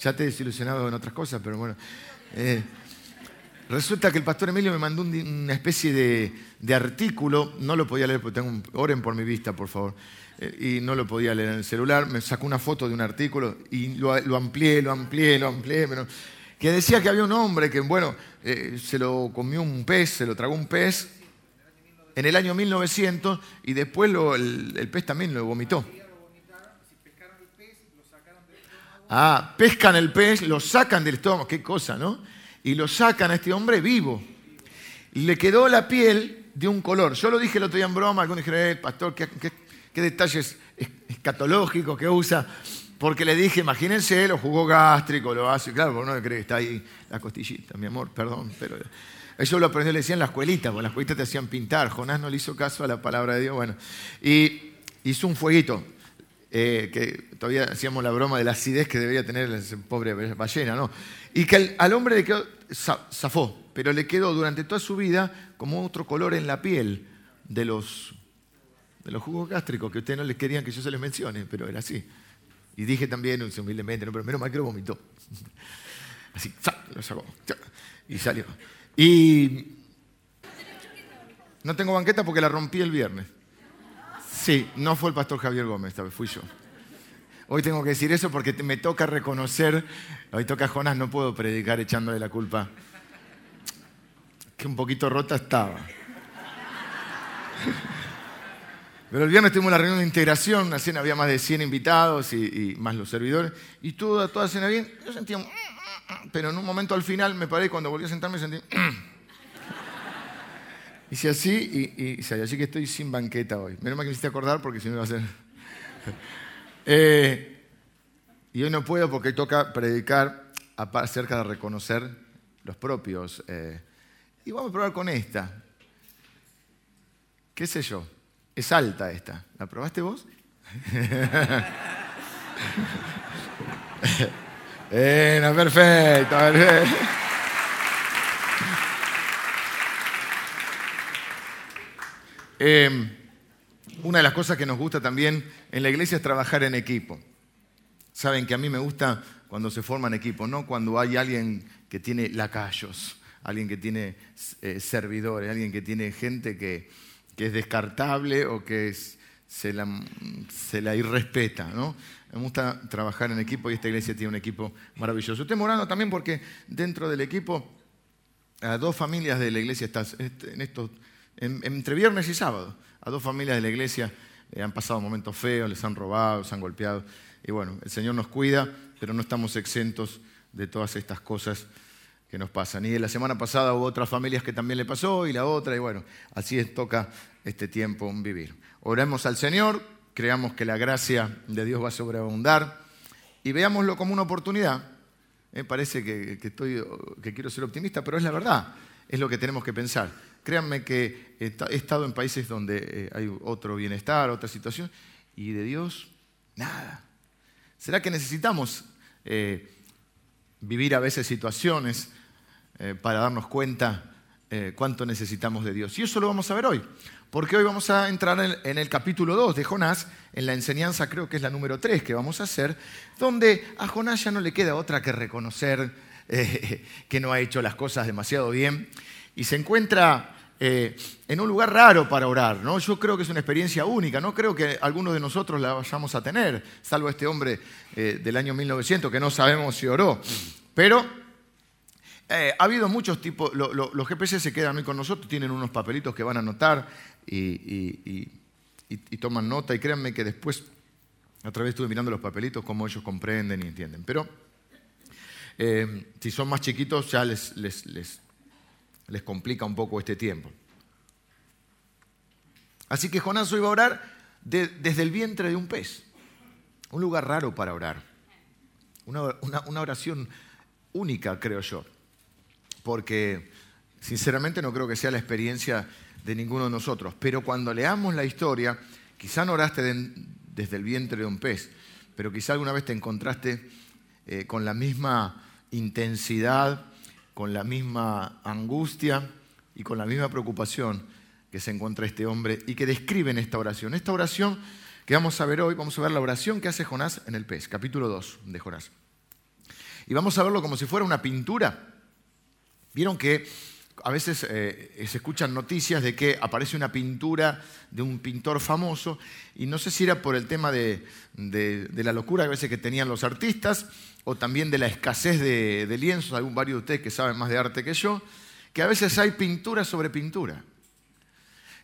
Ya te he desilusionado en otras cosas, pero bueno. Eh, resulta que el pastor Emilio me mandó una especie de, artículo, no lo podía leer porque tengo un, oren por mi vista, por favor, eh, y no lo podía leer en el celular, me sacó una foto de un artículo y lo, amplié, lo amplié, lo amplié, que decía que había un hombre que, bueno, eh, se lo comió un pez, se lo tragó un pez en el año 1900 y después el, pez también lo vomitó. Ah, pescan el pez, lo sacan del estómago, qué cosa, ¿no? Y lo sacan a este hombre vivo. Le quedó la piel de un color. Yo lo dije el otro día en broma, algunos dijeron, eh, pastor, qué, detalles escatológicos que usa. Porque le dije, imagínense, lo jugó gástrico, lo hace, claro, porque no cree que está ahí la costillita, mi amor, perdón, pero eso lo aprendió, le decían en la escuelita, porque en la escuelita te hacían pintar. Jonás no le hizo caso a la palabra de Dios. Bueno, y hizo un fueguito, eh, que todavía hacíamos la broma de la acidez que debería tener la pobre ballena, ¿no? Y que al, hombre le quedó, zafó, pero le quedó durante toda su vida como otro color en la piel de los, de los jugos gástricos, que ustedes no les querían que yo se les mencione, pero era así. Y dije también, humildemente, no, pero menos mal que lo vomitó. Así, lo sacó. Y salió. Y no tengo banqueta porque la rompí el viernes. Sí, no fue el pastor Javier Gómez, fui yo. Hoy tengo que decir eso porque me toca reconocer, hoy toca Jonás, no puedo predicar echándole la culpa. Que un poquito rota estaba. Pero el viernes tuvimos la reunión de integración, la cena había más de 100 invitados y, más los servidores, y toda, toda cena bien. Yo sentía un pero en un momento al final me paré y cuando volví a sentarme sentí... Hice así y, y, así que estoy sin banqueta hoy. Menos mal que me hiciste acordar porque si no iba a ser... Eh, y hoy no puedo porque toca predicar acerca de reconocer los propios. Eh, y vamos a probar con esta. ¿Qué sé yo? Es alta esta. ¿La probaste vos? Bueno, perfecto. Em, una de las cosas que nos gusta también en la iglesia es trabajar en equipo. Saben que a mí me gusta cuando se forman equipos, no cuando hay alguien que tiene lacayos, alguien que tiene eh, servidores, alguien que tiene gente que, es descartable o que se, la, irrespeta. Me gusta trabajar en equipo y esta iglesia tiene un equipo maravilloso. Estoy morando también porque dentro del equipo, a dos familias de la iglesia, están en estos, entre viernes y sábado, a dos familias de la iglesia eh, han pasado momentos feos, les han robado, les han golpeado. Y bueno, el Señor nos cuida, pero no estamos exentos de todas estas cosas que nos pasan. Y la semana pasada hubo otras familias que también le pasó y la otra, y bueno, así es, toca este tiempo vivir. Oremos al Señor creamos que la gracia de Dios va a sobreabundar y veámoslo como una oportunidad. Me parece que, estoy, que quiero ser optimista, pero es la verdad, es lo que tenemos que pensar. Créanme que he estado en países donde eh, hay otro bienestar, otra situación, y de Dios, nada. ¿Será que necesitamos eh, vivir a veces situaciones eh, para darnos cuenta cuánto necesitamos de Dios? Y eso lo vamos a ver hoy porque hoy vamos a entrar en el capítulo 2 de Jonás, en la enseñanza creo que es la número 3 que vamos a hacer, donde a Jonás ya no le queda otra que reconocer que no ha hecho las cosas demasiado bien y se encuentra eh, en un lugar raro para orar. ¿no? Yo creo que es una experiencia única, no creo que alguno de nosotros la vayamos a tener, salvo este hombre eh, del año 1900 que no sabemos si oró. Pero ha habido muchos tipos, los GPS se quedan hoy con nosotros, tienen unos papelitos que van a anotar y, toman nota y créanme que después, a través estuve mirando los papelitos, cómo ellos comprenden y entienden. Pero eh, si son más chiquitos ya les, complica un poco este tiempo. Así que Jonás va a orar desde el vientre de un pez. Un lugar raro para orar. Una, una, oración única, creo yo. Porque sinceramente no creo que sea la experiencia de ninguno de nosotros. Pero cuando leamos la historia, quizá no oraste desde el vientre de un pez, pero quizá alguna vez te encontraste eh, con la misma intensidad, con la misma angustia y con la misma preocupación que se encuentra este hombre y que describe en esta oración. Esta oración que vamos a ver hoy, vamos a ver la oración que hace Jonás en el pez, capítulo 2 de Jonás. Y vamos a verlo como si fuera una pintura. Vieron que a veces eh, se escuchan noticias de que aparece una pintura de un pintor famoso y no sé si era por el tema de, la locura a veces que tenían los artistas o también de la escasez de, de lienzos, algún varios de ustedes que saben más de arte que yo, que a veces hay pintura sobre pintura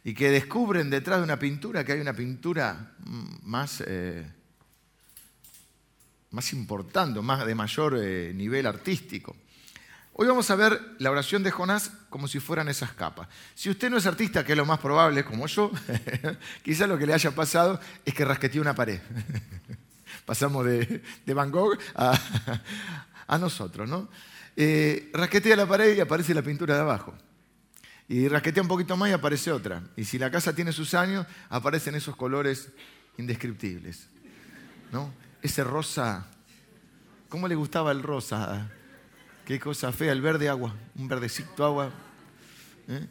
y que descubren detrás de una pintura que hay una pintura más, eh, más importante, más de mayor eh, nivel artístico. Hoy vamos a ver la oración de Jonás como si fueran esas capas. Si usted no es artista, que es lo más probable, como yo, quizás lo que le haya pasado es que rasqueteó una pared. Pasamos de, Van Gogh a, nosotros, ¿no? Eh, rasquetea la pared y aparece la pintura de abajo. Y rasquetea un poquito más y aparece otra. Y si la casa tiene sus años, aparecen esos colores indescriptibles. ¿No? Ese rosa, ¿cómo le gustaba el rosa? Qué cosa fea, el verde agua, un verdecito agua. ¿Eh?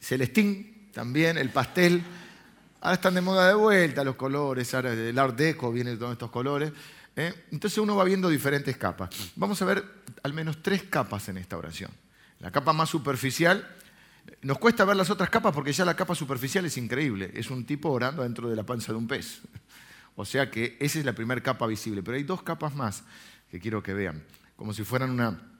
Celestín también, el pastel. Ahora están de moda de vuelta los colores, ahora el Art Deco viene con estos colores. ¿eh? Entonces uno va viendo diferentes capas. Vamos a ver al menos tres capas en esta oración. La capa más superficial nos cuesta ver las otras capas porque ya la capa superficial es increíble. Es un tipo orando dentro de la panza de un pez. O sea que esa es la primera capa visible. Pero hay dos capas más que quiero que vean. Como si fueran una,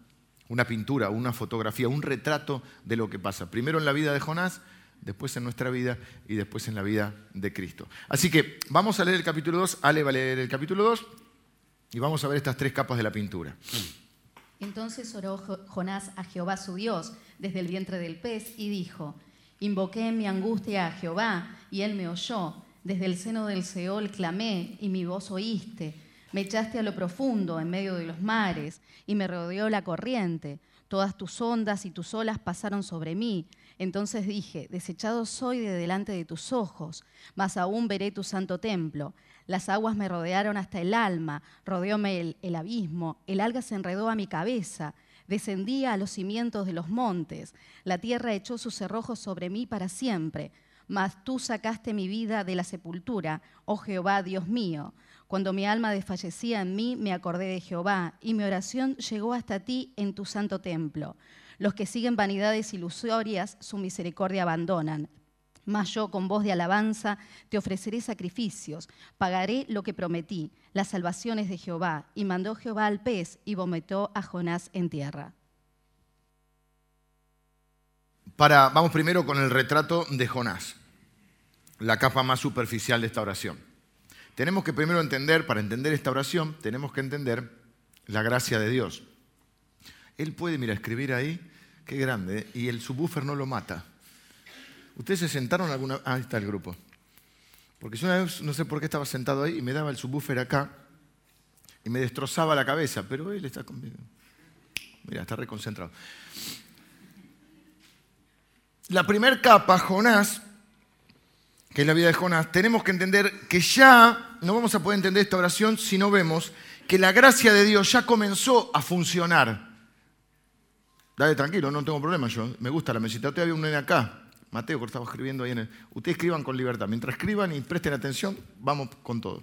una pintura, una fotografía, un retrato de lo que pasa. Primero en la vida de Jonás, después en nuestra vida y después en la vida de Cristo. Así que vamos a leer el capítulo 2. Ale va a leer el capítulo 2 y vamos a ver estas tres capas de la pintura. Entonces oró Jonás a Jehová su Dios desde el vientre del pez y dijo, invoqué en mi angustia a Jehová y él me oyó. Desde el seno del Seol clamé y mi voz oíste. Me echaste a lo profundo en medio de los mares y me rodeó la corriente. Todas tus ondas y tus olas pasaron sobre mí. Entonces dije, desechado soy de delante de tus ojos, mas aún veré tu santo templo. Las aguas me rodearon hasta el alma, rodeóme el, abismo, el alga se enredó a mi cabeza, descendía a los cimientos de los montes, la tierra echó sus cerrojos sobre mí para siempre. Mas tú sacaste mi vida de la sepultura, oh Jehová, Dios mío. Cuando mi alma desfallecía en mí, me acordé de Jehová, y mi oración llegó hasta ti en tu santo templo. Los que siguen vanidades ilusorias, su misericordia abandonan. Mas yo con voz de alabanza te ofreceré sacrificios, pagaré lo que prometí, las salvaciones de Jehová. Y mandó Jehová al pez y vomitó a Jonás en tierra. Vamos primero con el retrato de Jonás, la capa más superficial de esta oración. Tenemos que primero entender, para entender esta oración, tenemos que entender la gracia de Dios. Él puede, mira, escribir ahí, qué grande, y el subwoofer no lo mata. ¿Ustedes se sentaron alguna Ah, ahí está el grupo. Porque yo una vez, no sé por qué estaba sentado ahí y me daba el subwoofer acá y me destrozaba la cabeza, pero él está conmigo. Mira, está reconcentrado. La primera capa, Jonás, que es la vida de Jonás, tenemos que entender que ya no vamos a poder entender esta oración si no vemos que la gracia de Dios ya comenzó a funcionar. Dale, tranquilo, no tengo problema yo. Me gusta la mesita. Usted había un nene acá. Mateo, que estaba escribiendo ahí en el... Ustedes escriban con libertad. Mientras escriban y presten atención, vamos con todo.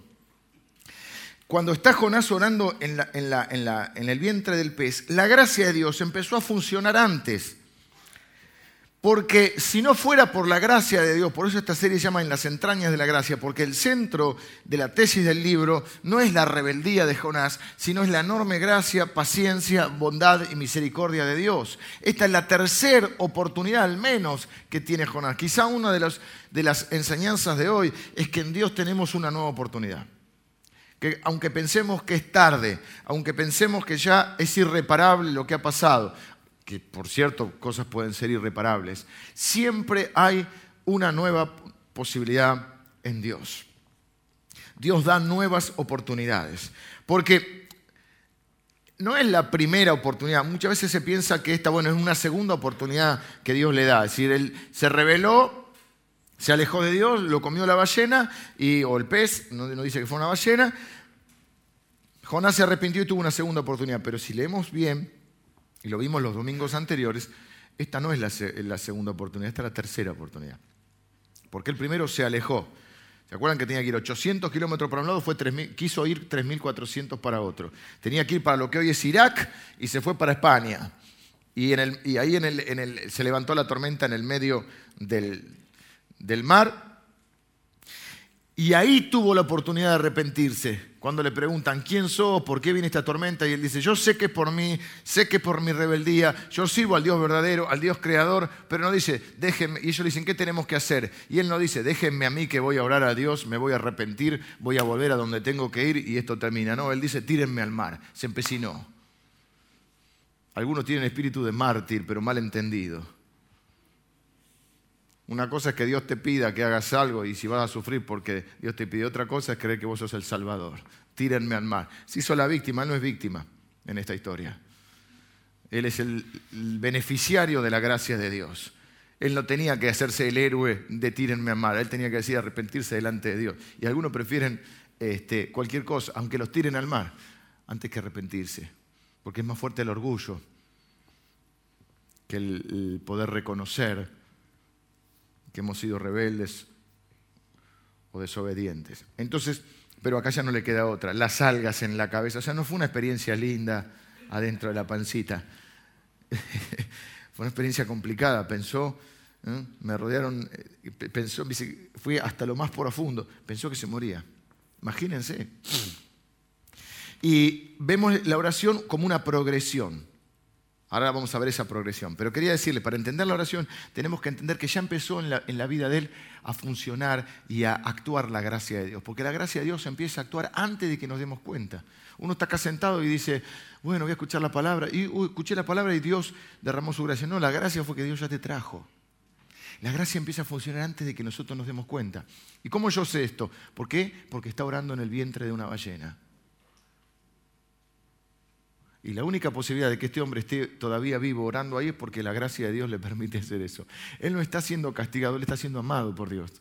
Cuando está Jonás orando en, en el vientre del pez, la gracia de Dios empezó a funcionar antes. Porque si no fuera por la gracia de Dios, por eso esta serie se llama En las entrañas de la gracia, porque el centro de la tesis del libro no es la rebeldía de Jonás, sino es la enorme gracia, paciencia, bondad y misericordia de Dios. Esta es la tercera oportunidad al menos que tiene Jonás. Quizá una de, de las enseñanzas de hoy es que en Dios tenemos una nueva oportunidad. Que aunque pensemos que es tarde, aunque pensemos que ya es irreparable lo que ha pasado, que por cierto cosas pueden ser irreparables, siempre hay una nueva posibilidad en Dios. Dios da nuevas oportunidades, porque no es la primera oportunidad, muchas veces se piensa que esta, bueno, es una segunda oportunidad que Dios le da, es decir, él se reveló, se alejó de Dios, lo comió la ballena, y, o el pez, no, no dice que fue una ballena, Jonás se arrepintió y tuvo una segunda oportunidad, pero si leemos bien, y lo vimos los domingos anteriores, esta no es la, segunda oportunidad, esta es la tercera oportunidad. Porque el primero se alejó. ¿Se acuerdan que tenía que ir 800 kilómetros para un lado? Fue quiso ir 3.400 para otro. Tenía que ir para lo que hoy es Irak y se fue para España. Y, ahí se levantó la tormenta en el medio del, del mar. Y ahí tuvo la oportunidad de arrepentirse cuando le preguntan, ¿quién sos? ¿Por qué viene esta tormenta? Y él dice, yo sé que es por mí, sé que es por mi rebeldía, yo sirvo al Dios verdadero, al Dios creador, pero no dice, déjenme, y ellos dicen, ¿qué tenemos que hacer? Y él no dice, déjenme a mí que voy a orar a Dios, me voy a arrepentir, voy a volver a donde tengo que ir y esto termina. No, él dice, tírenme al mar, se empecinó. Algunos tienen espíritu de mártir, pero mal entendido. Una cosa es que Dios te pida que hagas algo y si vas a sufrir porque Dios te pide otra cosa es creer que vos sos el Salvador. Tírenme al mar. Si sos la víctima, no es víctima en esta historia. Él es el beneficiario de la gracia de Dios. Él no tenía que hacerse el héroe de tírenme al mar. Él tenía que decir arrepentirse delante de Dios. Y algunos prefieren este, cualquier cosa, aunque los tiren al mar, antes que arrepentirse. Porque es más fuerte el orgullo que el poder reconocer que hemos sido rebeldes o desobedientes. Entonces, pero acá ya no le queda otra, las algas en la cabeza. O sea, no fue una experiencia linda adentro de la pancita. fue una experiencia complicada. Pensó, ¿eh? me rodearon, eh, pensó, fui hasta lo más profundo. Pensó que se moría. Imagínense. Y vemos la oración como una progresión. Ahora vamos a ver esa progresión. Pero quería decirle, para entender la oración, tenemos que entender que ya empezó en la, vida de él a funcionar y a actuar la gracia de Dios. Porque la gracia de Dios empieza a actuar antes de que nos demos cuenta. Uno está acá sentado y dice, bueno, voy a escuchar la palabra. Y escuché la palabra y Dios derramó su gracia. No, la gracia fue que Dios ya te trajo. La gracia empieza a funcionar antes de que nosotros nos demos cuenta. ¿Y cómo yo sé esto? ¿Por qué? Porque está orando en el vientre de una ballena. Y la única posibilidad de que este hombre esté todavía vivo orando ahí es porque la gracia de Dios le permite hacer eso. Él no está siendo castigado, él está siendo amado por Dios.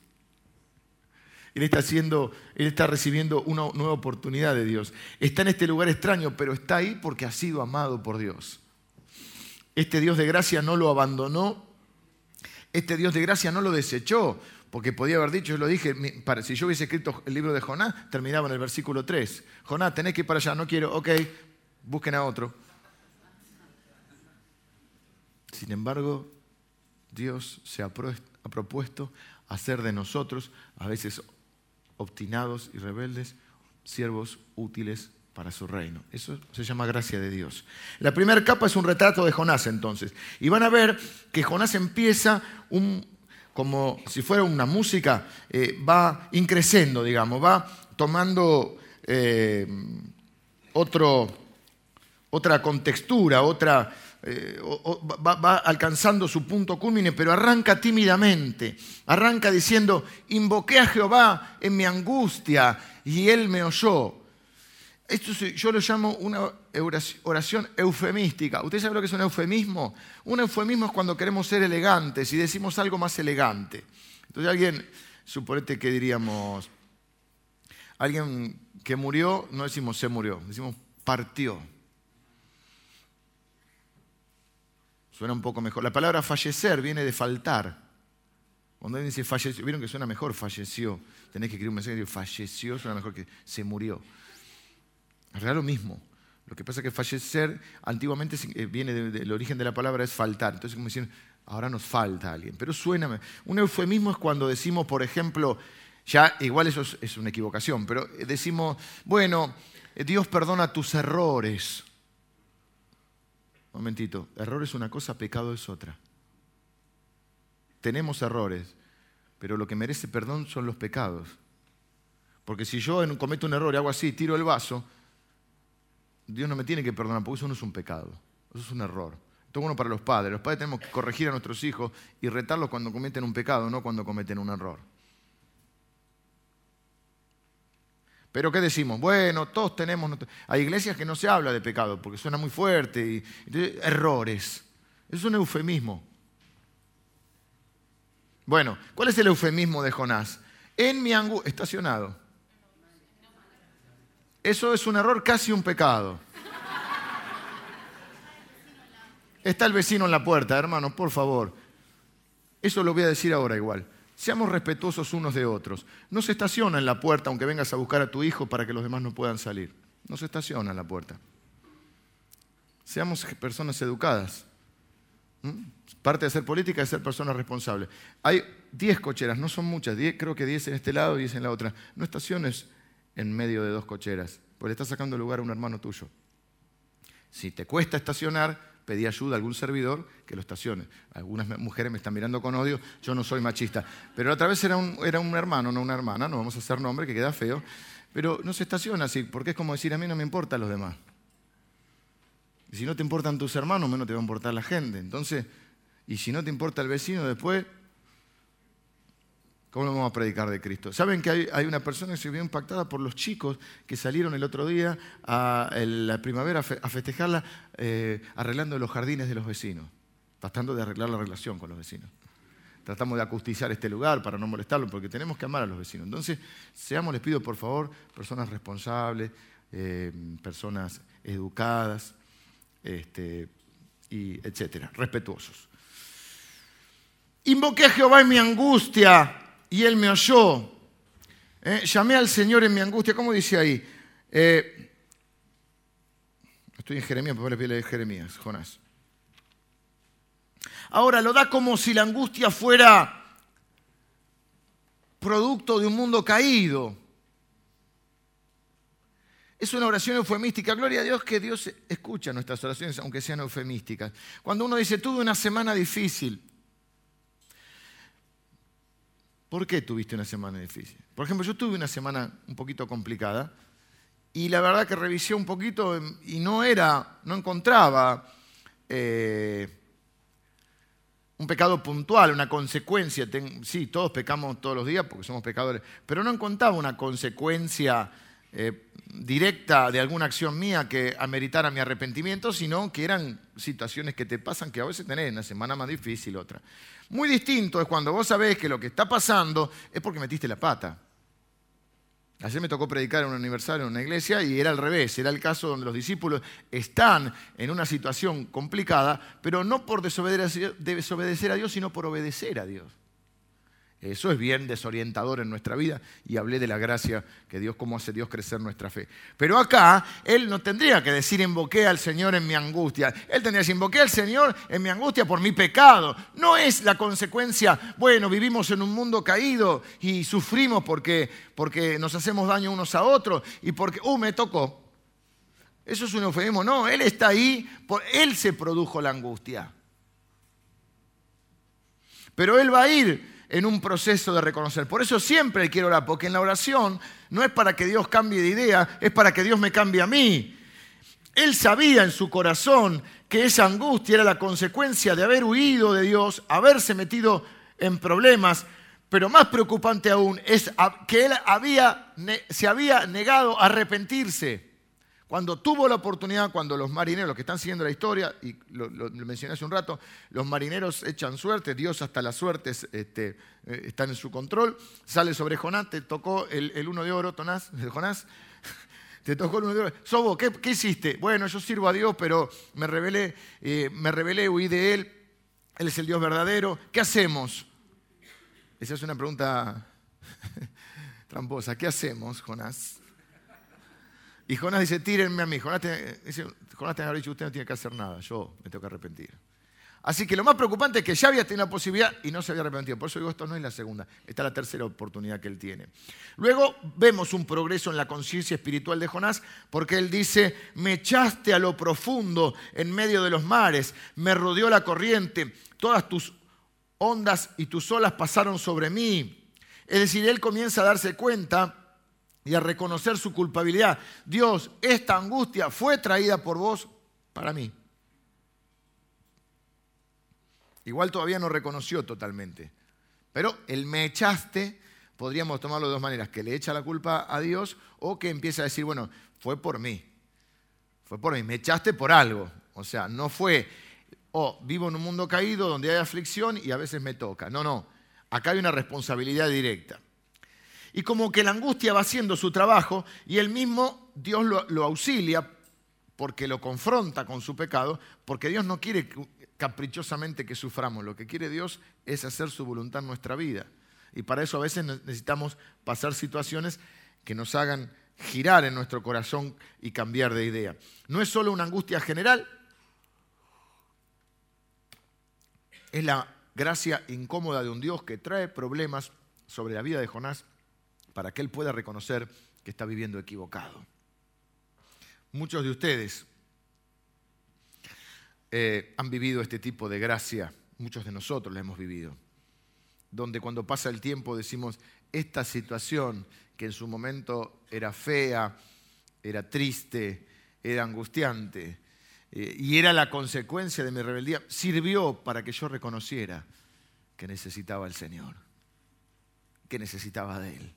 Él está, él está recibiendo una nueva oportunidad de Dios. Está en este lugar extraño, pero está ahí porque ha sido amado por Dios. Este Dios de gracia no lo abandonó. Este Dios de gracia no lo desechó. Porque podía haber dicho, yo lo dije, si yo hubiese escrito el libro de Jonás, terminaba en el versículo 3. Jonás, tenés que ir para allá, no quiero, ok, busquen a otro. Sin embargo, Dios se ha propuesto hacer de nosotros, a veces obstinados y rebeldes, siervos útiles para su reino. Eso se llama gracia de Dios. La primera capa es un retrato de Jonás entonces. Y van a ver que Jonás empieza como si fuera una música, eh, va increciendo, digamos, va tomando eh, otro, otra contextura, otra, eh, va, alcanzando su punto culmine, pero arranca tímidamente, arranca diciendo, invoqué a Jehová en mi angustia y él me oyó. Esto yo lo llamo una oración eufemística. ¿Usted sabe lo que es un eufemismo? Un eufemismo es cuando queremos ser elegantes y decimos algo más elegante. Entonces alguien, suponete que diríamos, alguien que murió, no decimos se murió, decimos partió. Suena un poco mejor. La palabra fallecer viene de faltar. Cuando alguien dice falleció, vieron que suena mejor, falleció. Tenés que escribir un mensaje que falleció, suena mejor que se murió. Es lo mismo. Lo que pasa es que fallecer antiguamente eh, viene del origen de la palabra es faltar. Entonces, como dicen, ahora nos falta alguien. Pero suena. Un eufemismo es cuando decimos, por ejemplo, ya igual eso es una equivocación, pero decimos, bueno, Dios perdona tus errores. Momentito, error es una cosa, pecado es otra. Tenemos errores, pero lo que merece perdón son los pecados. Porque si yo cometo un error y hago así, tiro el vaso, Dios no me tiene que perdonar, porque eso no es un pecado, eso es un error. Esto es bueno para los padres. Los padres tenemos que corregir a nuestros hijos y retarlos cuando cometen un pecado, no cuando cometen un error. Pero ¿qué decimos? Bueno, todos tenemos... Hay iglesias que no se habla de pecado porque suena muy fuerte. Y, errores. Es un eufemismo. Bueno, ¿cuál es el eufemismo de Jonás? En mi angustia... Estacionado. Eso es un error, casi un pecado. Está el vecino en la puerta, hermanos, por favor. Eso lo voy a decir ahora igual. Seamos respetuosos unos de otros. No se estaciona en la puerta aunque vengas a buscar a tu hijo para que los demás no puedan salir. No se estaciona en la puerta. Seamos personas educadas. ¿Mm? Parte de hacer política es ser personas responsables. Hay 10 cocheras, no son muchas, creo que 10 en este lado y 10 en la otra. No estaciones en medio de dos cocheras, porque le estás sacando lugar a un hermano tuyo. Si te cuesta estacionar, pedí ayuda a algún servidor que lo estacione. Algunas mujeres me están mirando con odio, yo no soy machista. Pero otra vez era un, era un hermano, no una hermana, no vamos a hacer nombre, que queda feo. Pero no se estaciona así, porque es como decir, a mí no me importan los demás. Y si no te importan tus hermanos, menos te va a importar la gente. Entonces, y si no te importa el vecino después, ¿cómo lo vamos a predicar de Cristo? ¿Saben que hay, una persona que se vio impactada por los chicos que salieron el otro día a la primavera a festejarla eh, arreglando los jardines de los vecinos, tratando de arreglar la relación con los vecinos? Tratamos de acustizar este lugar para no molestarlo, porque tenemos que amar a los vecinos. Entonces, seamos, les pido por favor, personas responsables, eh, personas educadas, este, y etcétera, respetuosos. Invoqué a Jehová en mi angustia y él me oyó. Eh, llamé al Señor en mi angustia. ¿Cómo dice ahí? Eh, estoy en Jeremías, pero le de Jeremías, Jonás. Ahora lo da como si la angustia fuera producto de un mundo caído. Es una oración eufemística. Gloria a Dios que Dios escucha nuestras oraciones, aunque sean eufemísticas. Cuando uno dice, tuve una semana difícil, ¿Por qué tuviste una semana difícil? Por ejemplo, yo tuve una semana un poquito complicada y la verdad que revisé un poquito y no era, no encontraba eh, un pecado puntual, una consecuencia. sí, todos pecamos todos los días porque somos pecadores, pero no encontraba una consecuencia eh, directa de alguna acción mía que ameritara mi arrepentimiento, sino que eran situaciones que te pasan que a veces tenés una semana más difícil, otra. Muy distinto es cuando vos sabés que lo que está pasando es porque metiste la pata. Ayer me tocó predicar en un aniversario en una iglesia y era al revés, era el caso donde los discípulos están en una situación complicada, pero no por desobedecer a Dios, sino por obedecer a Dios. Eso es bien desorientador en nuestra vida y hablé de la gracia que Dios, cómo hace Dios crecer nuestra fe. Pero acá Él no tendría que decir invoqué al Señor en mi angustia. Él tendría que decir invoqué al Señor en mi angustia por mi pecado. No es la consecuencia, bueno, vivimos en un mundo caído y sufrimos porque, porque nos hacemos daño unos a otros y porque, uh, me tocó. Eso es un eufemismo. No, Él está ahí, por, Él se produjo la angustia. Pero Él va a ir en un proceso de reconocer. Por eso siempre quiero orar, porque en la oración no es para que Dios cambie de idea, es para que Dios me cambie a mí. Él sabía en su corazón que esa angustia era la consecuencia de haber huido de Dios, haberse metido en problemas, pero más preocupante aún es que él había, se había negado a arrepentirse. Cuando tuvo la oportunidad, cuando los marineros, los que están siguiendo la historia, y lo, mencioné hace un rato, los marineros echan suerte, Dios hasta las suertes este, eh, están en su control, sale sobre Jonás, te tocó el, uno de oro, Jonás, te tocó el uno de oro. Sobo, ¿qué, hiciste? Bueno, yo sirvo a Dios, pero me rebelé, eh, me rebelé, huí de Él, Él es el Dios verdadero, ¿qué hacemos? Esa es una pregunta tramposa, ¿qué hacemos, Jonás? Y Jonás dice, tírenme a mí. Jonás, dice, Jonás tiene dicho, usted no tiene que hacer nada, yo me tengo que arrepentir. Así que lo más preocupante es que ya había tenido la posibilidad y no se había arrepentido. Por eso digo, esto no es la segunda, esta es la tercera oportunidad que él tiene. Luego vemos un progreso en la conciencia espiritual de Jonás, porque él dice, me echaste a lo profundo en medio de los mares, me rodeó la corriente, todas tus ondas y tus olas pasaron sobre mí. Es decir, él comienza a darse cuenta y a reconocer su culpabilidad. Dios, esta angustia fue traída por vos para mí. Igual todavía no reconoció totalmente. Pero el me echaste, podríamos tomarlo de dos maneras, que le echa la culpa a Dios o que empieza a decir, bueno, fue por mí. Fue por mí, me echaste por algo. O sea, no fue, oh, vivo en un mundo caído donde hay aflicción y a veces me toca. No, no, acá hay una responsabilidad directa. Y como que la angustia va haciendo su trabajo y él mismo, Dios lo, auxilia porque lo confronta con su pecado, porque Dios no quiere caprichosamente que suframos, lo que quiere Dios es hacer su voluntad en nuestra vida. Y para eso a veces necesitamos pasar situaciones que nos hagan girar en nuestro corazón y cambiar de idea. No es solo una angustia general, es la gracia incómoda de un Dios que trae problemas sobre la vida de Jonás para que él pueda reconocer que está viviendo equivocado. Muchos de ustedes eh, han vivido este tipo de gracia, muchos de nosotros la hemos vivido, donde cuando pasa el tiempo decimos, esta situación que en su momento era fea, era triste, era angustiante, eh, y era la consecuencia de mi rebeldía, sirvió para que yo reconociera que necesitaba al Señor, que necesitaba de Él.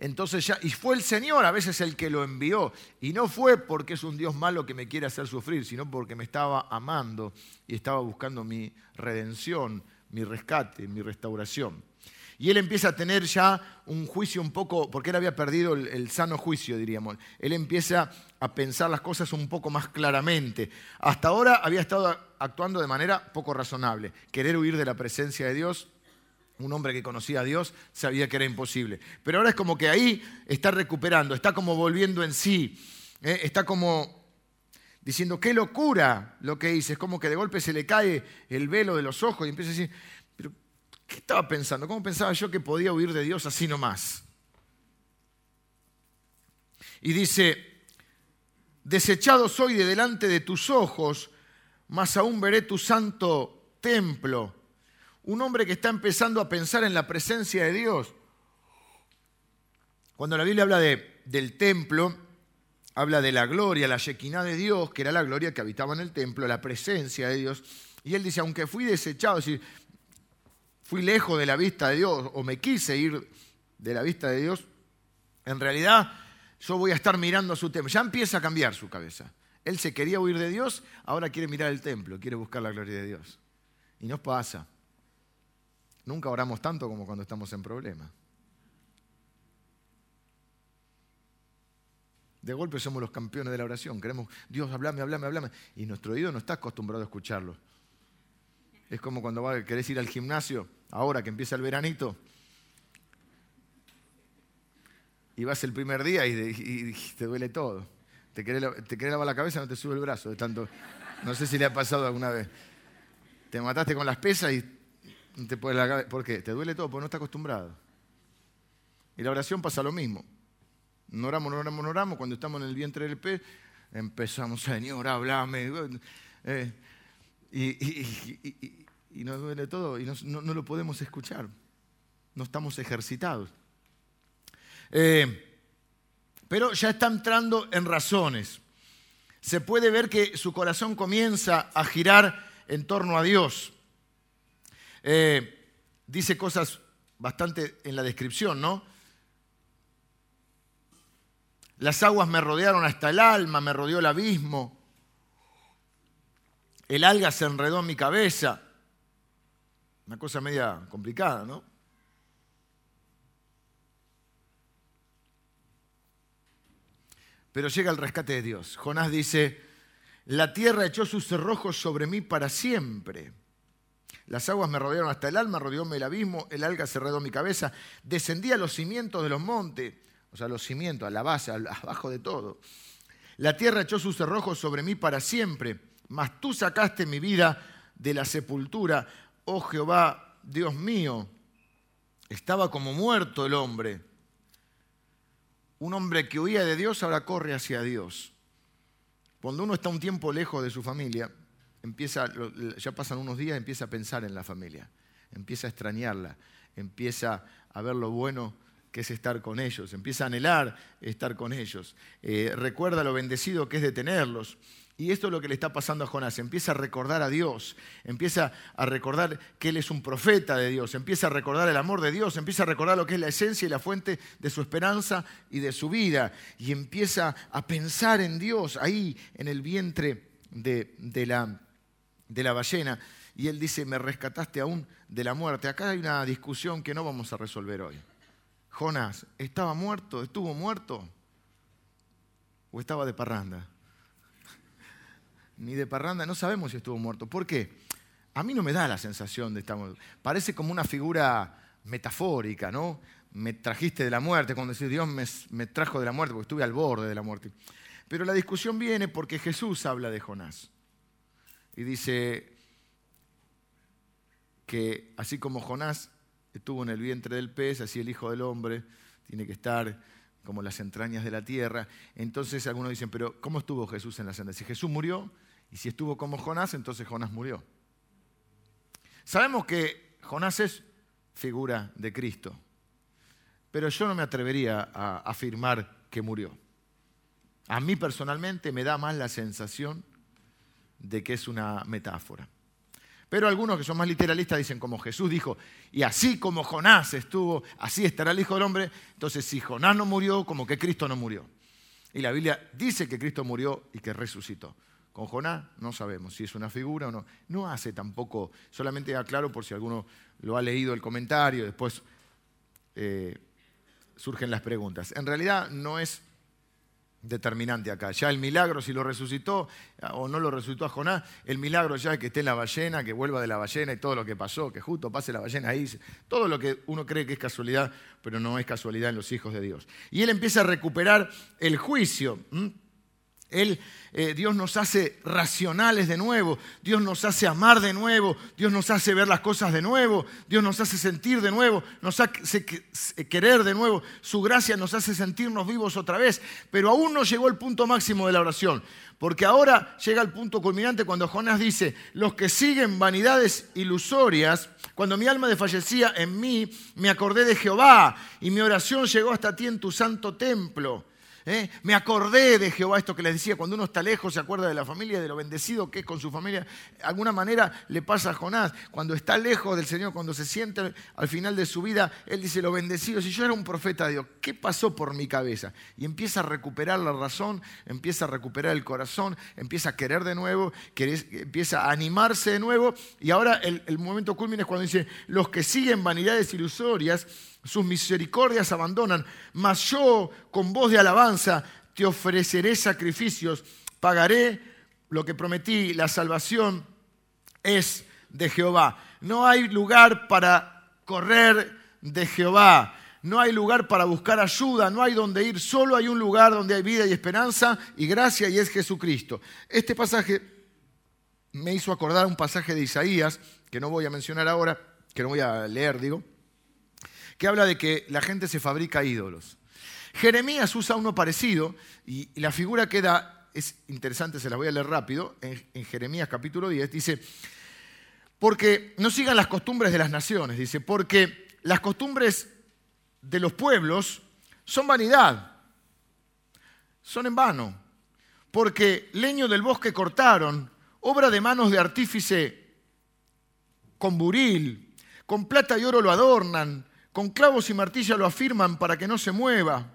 Entonces ya, y fue el Señor a veces el que lo envió. Y no fue porque es un Dios malo que me quiere hacer sufrir, sino porque me estaba amando y estaba buscando mi redención, mi rescate, mi restauración. Y él empieza a tener ya un juicio un poco, porque él había perdido el, el, sano juicio, diríamos. Él empieza a pensar las cosas un poco más claramente. Hasta ahora había estado actuando de manera poco razonable. Querer huir de la presencia de Dios un hombre que conocía a Dios sabía que era imposible. Pero ahora es como que ahí está recuperando, está como volviendo en sí, ¿eh? está como diciendo, qué locura lo que hice. Es como que de golpe se le cae el velo de los ojos y empieza a decir, pero ¿qué estaba pensando? ¿Cómo pensaba yo que podía huir de Dios así nomás? Y dice, desechado soy de delante de tus ojos, mas aún veré tu santo templo un hombre que está empezando a pensar en la presencia de Dios. Cuando la Biblia habla de, del templo, habla de la gloria, la Shekinah de Dios, que era la gloria que habitaba en el templo, la presencia de Dios. Y él dice, aunque fui desechado, es decir, fui lejos de la vista de Dios o me quise ir de la vista de Dios, en realidad yo voy a estar mirando a su templo. Ya empieza a cambiar su cabeza. Él se quería huir de Dios, ahora quiere mirar el templo, quiere buscar la gloria de Dios. Y nos pasa. Nunca oramos tanto como cuando estamos en problemas. De golpe somos los campeones de la oración. Queremos, Dios, hablame, hablame, hablame. Y nuestro oído no está acostumbrado a escucharlo. Es como cuando querés ir al gimnasio, ahora que empieza el veranito, y vas el primer día y, te duele todo. Te querés, lavar la cabeza, no te sube el brazo de tanto. No sé si le ha pasado alguna vez. Te mataste con las pesas y te ¿Por qué? Te duele todo porque no estás acostumbrado. Y la oración pasa lo mismo. No oramos, no oramos, no oramos. Cuando estamos en el vientre del pez, empezamos, Señor, háblame. Eh, y, nos duele todo y no, lo podemos escuchar. No estamos ejercitados. Eh, pero ya está entrando en razones. Se puede ver que su corazón comienza a girar en torno a Dios. Eh, dice cosas bastante en la descripción, ¿no? Las aguas me rodearon hasta el alma, me rodeó el abismo. El alga se enredó en mi cabeza. Una cosa media complicada, ¿no? Pero llega el rescate de Dios. Jonás dice, la tierra echó sus cerrojos sobre mí para siempre. Las aguas me rodearon hasta el alma, rodeóme el abismo, el alga se redó mi cabeza. Descendí a los cimientos de los montes, o sea, los cimientos, a la base, abajo de todo. La tierra echó sus cerrojos sobre mí para siempre, mas tú sacaste mi vida de la sepultura. Oh Jehová, Dios mío, estaba como muerto el hombre. Un hombre que huía de Dios ahora corre hacia Dios. Cuando uno está un tiempo lejos de su familia, empieza, ya pasan unos días, empieza a pensar en la familia, empieza a extrañarla, empieza a ver lo bueno que es estar con ellos, empieza a anhelar estar con ellos, eh, recuerda lo bendecido que es de tenerlos. Y esto es lo que le está pasando a Jonás. Empieza a recordar a Dios, empieza a recordar que Él es un profeta de Dios, empieza a recordar el amor de Dios, empieza a recordar lo que es la esencia y la fuente de su esperanza y de su vida. Y empieza a pensar en Dios ahí en el vientre de, de la de la ballena, y él dice, me rescataste aún de la muerte. Acá hay una discusión que no vamos a resolver hoy. Jonás, ¿estaba muerto? ¿Estuvo muerto? ¿O estaba de parranda? Ni de parranda, no sabemos si estuvo muerto. ¿Por qué? A mí no me da la sensación de estar muerto. Parece como una figura metafórica, ¿no? Me trajiste de la muerte, cuando decís Dios me, me trajo de la muerte, porque estuve al borde de la muerte. Pero la discusión viene porque Jesús habla de Jonás. Y dice que así como Jonás estuvo en el vientre del pez, así el Hijo del Hombre tiene que estar como las entrañas de la tierra. Entonces algunos dicen, pero ¿cómo estuvo Jesús en la senda? Si Jesús murió, y si estuvo como Jonás, entonces Jonás murió. Sabemos que Jonás es figura de Cristo, pero yo no me atrevería a afirmar que murió. A mí personalmente me da más la sensación de que es una metáfora. Pero algunos que son más literalistas dicen, como Jesús dijo, y así como Jonás estuvo, así estará el Hijo del Hombre, entonces si Jonás no murió, como que Cristo no murió. Y la Biblia dice que Cristo murió y que resucitó. Con Jonás no sabemos si es una figura o no. No hace tampoco, solamente aclaro por si alguno lo ha leído el comentario, después eh, surgen las preguntas. En realidad no es determinante acá. Ya el milagro, si lo resucitó o no lo resucitó a Jonás, el milagro ya es que esté en la ballena, que vuelva de la ballena y todo lo que pasó, que justo pase la ballena ahí, todo lo que uno cree que es casualidad, pero no es casualidad en los hijos de Dios. Y él empieza a recuperar el juicio. Él, eh, Dios nos hace racionales de nuevo, Dios nos hace amar de nuevo, Dios nos hace ver las cosas de nuevo, Dios nos hace sentir de nuevo, nos hace querer de nuevo, su gracia nos hace sentirnos vivos otra vez, pero aún no llegó el punto máximo de la oración, porque ahora llega el punto culminante cuando Jonás dice, los que siguen vanidades ilusorias, cuando mi alma desfallecía en mí, me acordé de Jehová y mi oración llegó hasta ti en tu santo templo. ¿Eh? Me acordé de Jehová, esto que les decía, cuando uno está lejos se acuerda de la familia, de lo bendecido que es con su familia. De alguna manera le pasa a Jonás, cuando está lejos del Señor, cuando se siente al final de su vida, él dice, lo bendecido, si yo era un profeta de Dios, ¿qué pasó por mi cabeza? Y empieza a recuperar la razón, empieza a recuperar el corazón, empieza a querer de nuevo, empieza a animarse de nuevo. Y ahora el, momento culmine es cuando dice, los que siguen vanidades ilusorias, sus misericordias abandonan, mas yo con voz de alabanza te ofreceré sacrificios, pagaré lo que prometí, la salvación es de Jehová. No hay lugar para correr de Jehová. No hay lugar para buscar ayuda, no hay donde ir, solo hay un lugar donde hay vida y esperanza y gracia y es Jesucristo. Este pasaje me hizo acordar un pasaje de Isaías, que no voy a mencionar ahora, que no voy a leer, digo, que habla de que la gente se fabrica ídolos. Jeremías usa uno parecido y, la figura queda, es interesante, se la voy a leer rápido, en, Jeremías capítulo 10, dice, porque no sigan las costumbres de las naciones, dice, porque las costumbres de los pueblos son vanidad, son en vano, porque leño del bosque cortaron, obra de manos de artífice con buril, con plata y oro lo adornan, con clavos y martilla lo afirman para que no se mueva.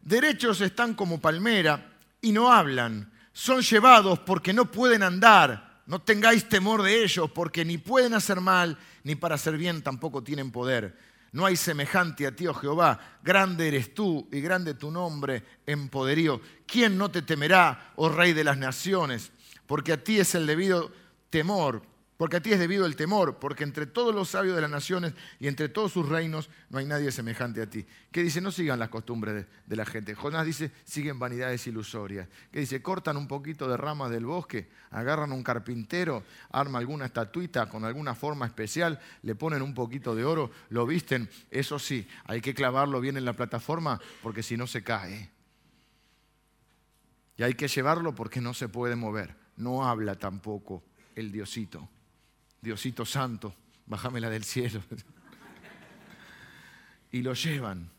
Derechos están como palmera y no hablan. Son llevados porque no pueden andar. No tengáis temor de ellos porque ni pueden hacer mal ni para hacer bien tampoco tienen poder. No hay semejante a ti, oh Jehová. Grande eres tú y grande tu nombre en poderío. ¿Quién no te temerá, oh Rey de las naciones? Porque a ti es el debido temor porque a ti es debido el temor, porque entre todos los sabios de las naciones y entre todos sus reinos no hay nadie semejante a ti. ¿Qué dice? No sigan las costumbres de, la gente. Jonás dice, siguen vanidades ilusorias. ¿Qué dice? Cortan un poquito de ramas del bosque, agarran un carpintero, arma alguna estatuita con alguna forma especial, le ponen un poquito de oro, lo visten. Eso sí, hay que clavarlo bien en la plataforma porque si no se cae. Y hay que llevarlo porque no se puede mover. No habla tampoco el diosito. Diosito Santo, bájamela del cielo. y lo llevan.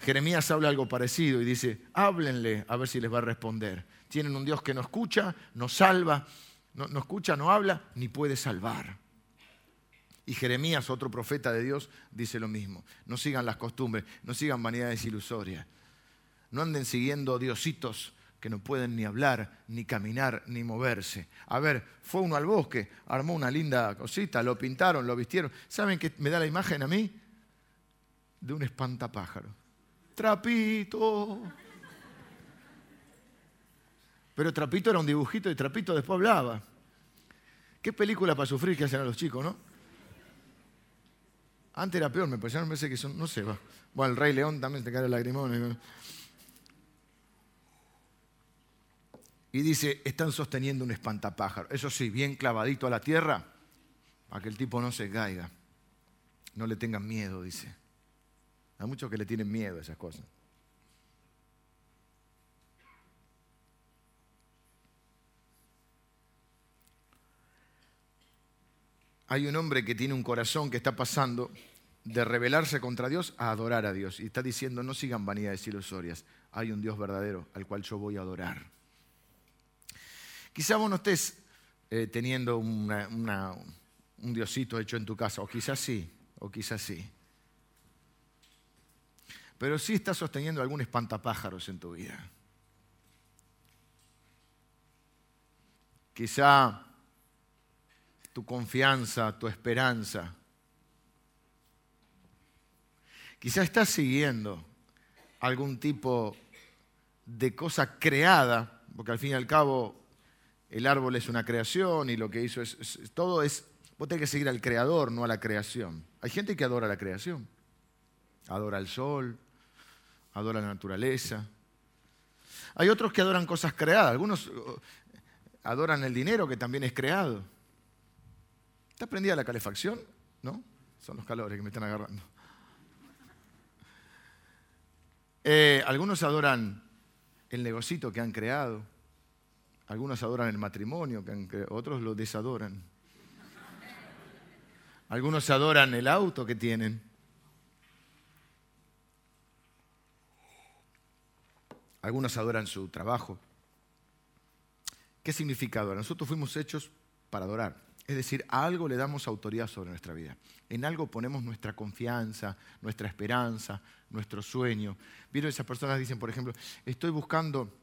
Jeremías habla algo parecido y dice, háblenle a ver si les va a responder. Tienen un Dios que no escucha, no salva, no, no escucha, no habla, ni puede salvar. Y Jeremías, otro profeta de Dios, dice lo mismo. No sigan las costumbres, no sigan vanidades ilusorias. No anden siguiendo diositos que no pueden ni hablar, ni caminar, ni moverse. A ver, fue uno al bosque, armó una linda cosita, lo pintaron, lo vistieron. ¿Saben qué me da la imagen a mí? De un espantapájaro. Trapito. Pero Trapito era un dibujito y Trapito después hablaba. Qué película para sufrir que hacen a los chicos, ¿no? Antes era peor, me me parece que son, no sé, va. Bueno, el Rey León también te cae el lagrimón. Y dice, están sosteniendo un espantapájaro. Eso sí, bien clavadito a la tierra, para que el tipo no se caiga. No le tengan miedo, dice. Hay muchos que le tienen miedo a esas cosas. Hay un hombre que tiene un corazón que está pasando de rebelarse contra Dios a adorar a Dios. Y está diciendo, no sigan vanidades ilusorias. Hay un Dios verdadero al cual yo voy a adorar. Quizá vos no estés eh, teniendo un diosito hecho en tu casa, o quizás sí, o quizás sí. Pero sí estás sosteniendo algún espantapájaros en tu vida. Quizá tu confianza, tu esperanza. Quizá estás siguiendo algún tipo de cosa creada, porque al fin y al cabo el árbol es una creación y lo que hizo es, todo es, vos tenés que seguir al creador, no a la creación. Hay gente que adora la creación, adora el sol, adora la naturaleza. Hay otros que adoran cosas creadas, algunos adoran el dinero que también es creado. ¿Está prendida la calefacción? ¿No? Son los calores que me están agarrando. Eh, algunos adoran el negocito que han creado. Algunos adoran el matrimonio, otros lo desadoran. Algunos adoran el auto que tienen. Algunos adoran su trabajo. ¿Qué significa adorar? Nosotros fuimos hechos para adorar. Es decir, a algo le damos autoridad sobre nuestra vida. En algo ponemos nuestra confianza, nuestra esperanza, nuestro sueño. Vieron esas personas dicen, por ejemplo, estoy buscando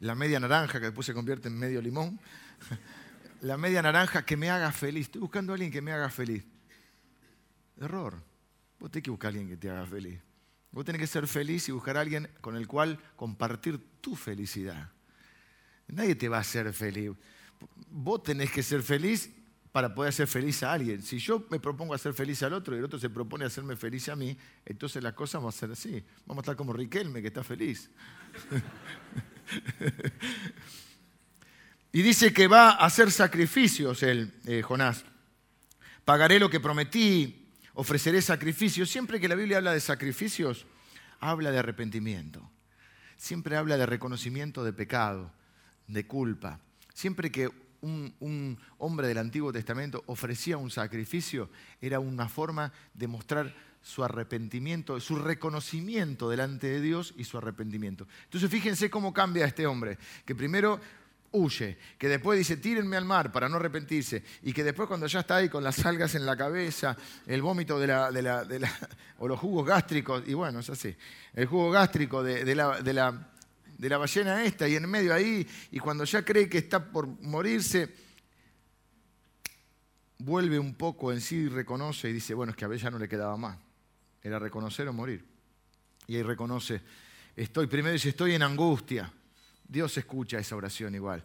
la media naranja que después se convierte en medio limón. la media naranja que me haga feliz. Estoy buscando a alguien que me haga feliz. Error. Vos tenés que buscar a alguien que te haga feliz. Vos tenés que ser feliz y buscar a alguien con el cual compartir tu felicidad. Nadie te va a hacer feliz vos tenés que ser feliz para poder hacer feliz a alguien. Si yo me propongo hacer feliz al otro y el otro se propone hacerme feliz a mí, entonces las cosas van a ser así. Vamos a estar como Riquelme, que está feliz. y dice que va a hacer sacrificios el eh, Jonás. Pagaré lo que prometí, ofreceré sacrificios. Siempre que la Biblia habla de sacrificios, habla de arrepentimiento. Siempre habla de reconocimiento de pecado, de culpa. Siempre que un, hombre del Antiguo Testamento ofrecía un sacrificio, era una forma de mostrar su arrepentimiento, su reconocimiento delante de Dios y su arrepentimiento. Entonces fíjense cómo cambia este hombre, que primero huye, que después dice tírenme al mar para no arrepentirse, y que después cuando ya está ahí con las algas en la cabeza, el vómito de la, de o los jugos gástricos, y bueno, es así, el jugo gástrico de la de la ballena esta y en medio ahí, y cuando ya cree que está por morirse, vuelve un poco en sí y reconoce y dice, bueno, es que a ya no le quedaba más, era reconocer o morir. Y ahí reconoce, estoy, primero dice, estoy en angustia. Dios escucha esa oración igual,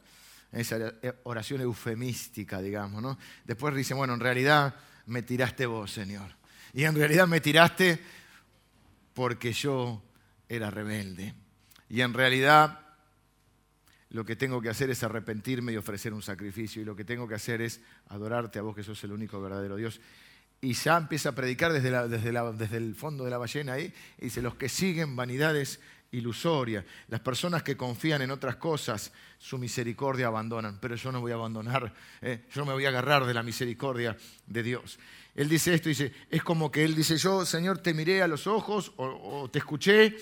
esa oración eufemística, digamos, ¿no? Después dice, bueno, en realidad me tiraste vos, Señor. Y en realidad me tiraste porque yo era rebelde. Y en realidad lo que tengo que hacer es arrepentirme y ofrecer un sacrificio. Y lo que tengo que hacer es adorarte a vos que sos el único verdadero Dios. Y ya empieza a predicar desde, el fondo de la ballena ahí. Y dice, los que siguen vanidades ilusorias, las personas que confían en otras cosas, su misericordia abandonan. Pero yo no voy a abandonar, eh, yo me voy a agarrar de la misericordia de Dios. Él dice esto, dice, es como que él dice, yo, Señor, te miré a los ojos o te escuché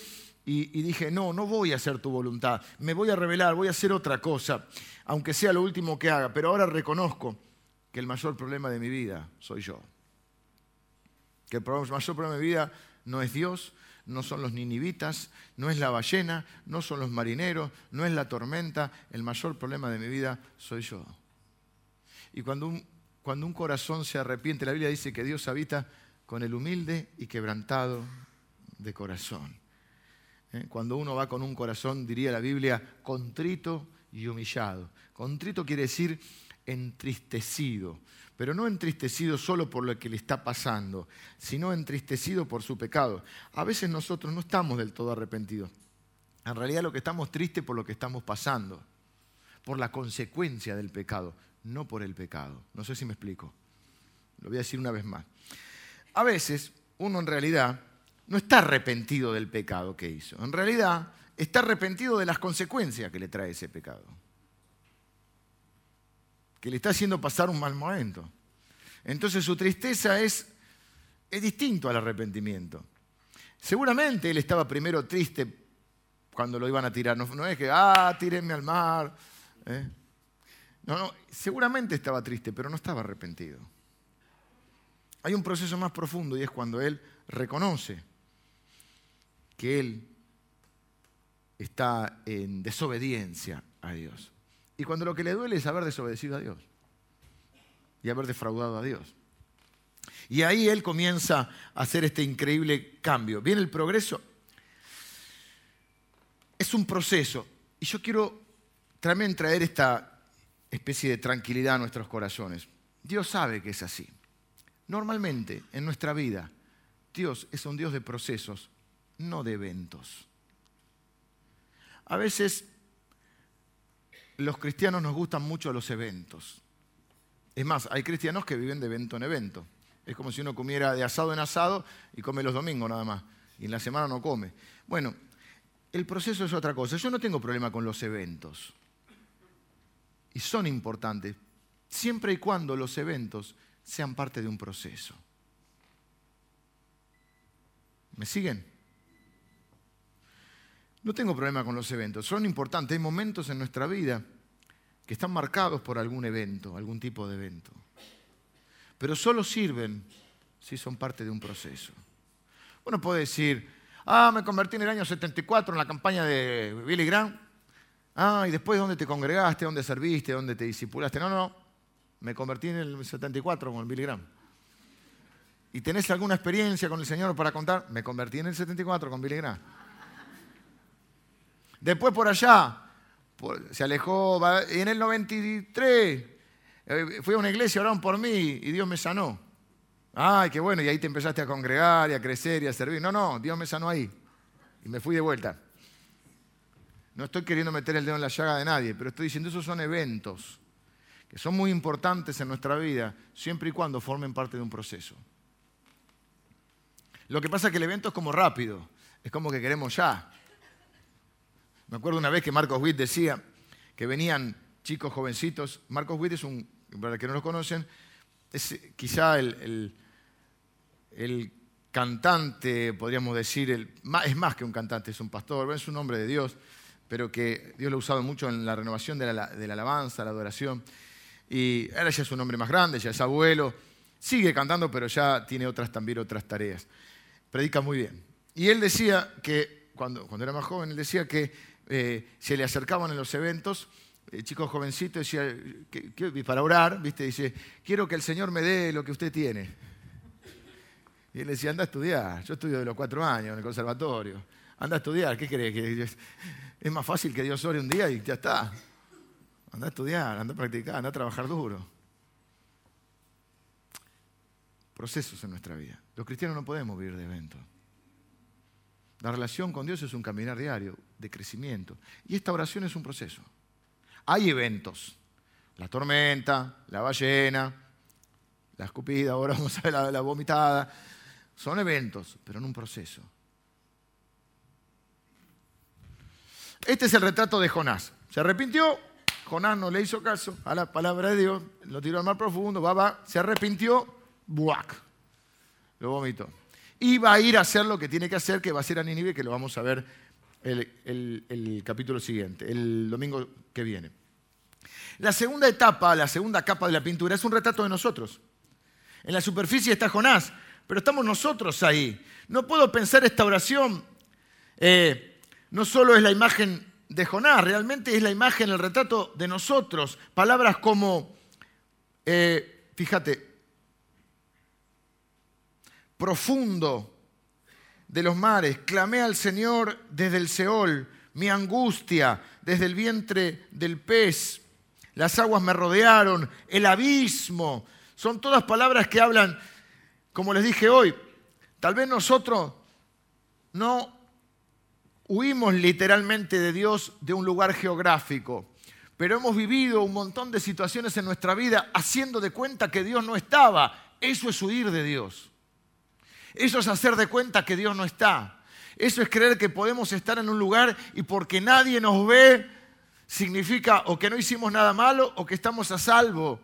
y, dije, no, no voy a hacer tu voluntad, me voy a revelar, voy a hacer otra cosa, aunque sea lo último que haga, pero ahora reconozco que el mayor problema de mi vida soy yo. Que el mayor problema de mi vida no es Dios, no son los ninivitas, no es la ballena, no son los marineros, no es la tormenta, el mayor problema de mi vida soy yo. Y cuando un, cuando un corazón se arrepiente, la Biblia dice que Dios habita con el humilde y quebrantado de corazón. ¿eh? Cuando uno va con un corazón, diría la Biblia, contrito y humillado. Contrito quiere decir entristecido, pero no entristecido solo por lo que le está pasando, sino entristecido por su pecado. A veces nosotros no estamos del todo arrepentidos. En realidad lo que estamos tristes por lo que estamos pasando, por la consecuencia del pecado, no por el pecado. No sé si me explico. Lo voy a decir una vez más. A veces uno en realidad no está arrepentido del pecado que hizo. En realidad está arrepentido de las consecuencias que le trae ese pecado que le está haciendo pasar un mal momento. Entonces su tristeza es, es distinto al arrepentimiento. Seguramente él estaba primero triste cuando lo iban a tirar. No, es que, ah, tírenme al mar. ¿eh? No, no, seguramente estaba triste, pero no estaba arrepentido. Hay un proceso más profundo y es cuando él reconoce que él está en desobediencia a Dios. Y cuando lo que le duele es haber desobedecido a Dios y haber defraudado a Dios. Y ahí él comienza a hacer este increíble cambio. Viene el progreso. Es un proceso. Y yo quiero también traer esta especie de tranquilidad a nuestros corazones. Dios sabe que es así. Normalmente en nuestra vida, Dios es un Dios de procesos, no de eventos. A veces los cristianos nos gustan mucho los eventos. Es más, hay cristianos que viven de evento en evento. Es como si uno comiera de asado en asado y come los domingos nada más. Y en la semana no come. Bueno, el proceso es otra cosa. Yo no tengo problema con los eventos. Y son importantes, siempre y cuando los eventos sean parte de un proceso. ¿Me siguen? No tengo problema con los eventos, son importantes. Hay momentos en nuestra vida que están marcados por algún evento, algún tipo de evento. Pero solo sirven si son parte de un proceso. Uno puede decir, ah, me convertí en el año 74 en la campaña de Billy Graham. Ah, y después dónde te congregaste, dónde serviste, dónde te disipulaste. No, no, me convertí en el 74 con Billy Graham. ¿Y tenés alguna experiencia con el Señor para contar? Me convertí en el 74 con Billy Graham. Después por allá, se alejó, y en el 93 eh, fui a una iglesia, oraron por mí y Dios me sanó. Ay, qué bueno, y ahí te empezaste a congregar y a crecer y a servir. No, no, Dios me sanó ahí y me fui de vuelta. No estoy queriendo meter el dedo en la llaga de nadie, pero estoy diciendo esos son eventos que son muy importantes en nuestra vida, siempre y cuando formen parte de un proceso. Lo que pasa es que el evento es como rápido, es como que queremos ya. Me acuerdo una vez que Marcos Witt decía que venían chicos jovencitos. Marcos Witt es un, para los que no lo conocen, es quizá el, el, cantante, podríamos decir, es más que un cantante, es un pastor, es un hombre de Dios, pero que Dios lo ha usado mucho en la renovación de la, de la alabanza, la adoración. Y ahora ya es un hombre más grande, ya es abuelo, sigue cantando, pero ya tiene otras también otras tareas. Predica muy bien. Y él decía que, cuando, cuando era más joven, él decía que eh, se le acercaban en los eventos, el chico jovencito decía, para orar, ¿viste? dice, quiero que el Señor me dé lo que usted tiene. Y él decía, anda a estudiar, yo estudio de los cuatro años en el conservatorio, anda a estudiar, ¿qué crees? Es más fácil que Dios ore un día y ya está. Anda a estudiar, anda a practicar, anda a trabajar duro. Procesos en nuestra vida. Los cristianos no podemos vivir de eventos. La relación con Dios es un caminar diario de crecimiento. Y esta oración es un proceso. Hay eventos. La tormenta, la ballena, la escupida, ahora vamos a ver la, vomitada. Son eventos, pero en un proceso. Este es el retrato de Jonás. Se arrepintió, Jonás no le hizo caso a la palabra de Dios, lo tiró al mar profundo, va, va, se arrepintió, ¡buac! Lo vomitó y va a ir a hacer lo que tiene que hacer, que va a ser a Nínive, que lo vamos a ver el, capítulo siguiente, el domingo que viene. La segunda etapa, la segunda capa de la pintura es un retrato de nosotros. En la superficie está Jonás, pero estamos nosotros ahí. No puedo pensar esta oración, eh, no solo es la imagen de Jonás, realmente es la imagen, el retrato de nosotros. Palabras como, eh, fíjate, profundo de los mares, clamé al Señor desde el Seol, mi angustia desde el vientre del pez, las aguas me rodearon, el abismo. Son todas palabras que hablan, como les dije hoy, tal vez nosotros no huimos literalmente de Dios de un lugar geográfico, pero hemos vivido un montón de situaciones en nuestra vida haciendo de cuenta que Dios no estaba. Eso es huir de Dios. Eso es hacer de cuenta que Dios no está. Eso es creer que podemos estar en un lugar y porque nadie nos ve, significa o que no hicimos nada malo o que estamos a salvo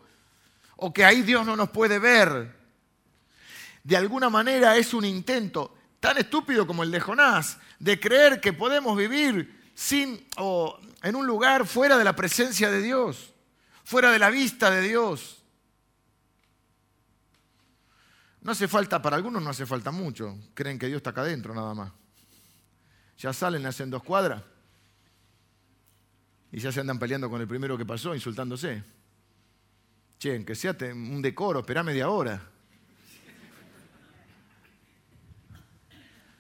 o que ahí Dios no nos puede ver. De alguna manera es un intento tan estúpido como el de Jonás de creer que podemos vivir sin o en un lugar fuera de la presencia de Dios, fuera de la vista de Dios. No hace falta, para algunos no hace falta mucho, creen que Dios está acá adentro nada más. Ya salen, hacen dos cuadras y ya se andan peleando con el primero que pasó, insultándose. Che, que sea un decoro, espera media hora.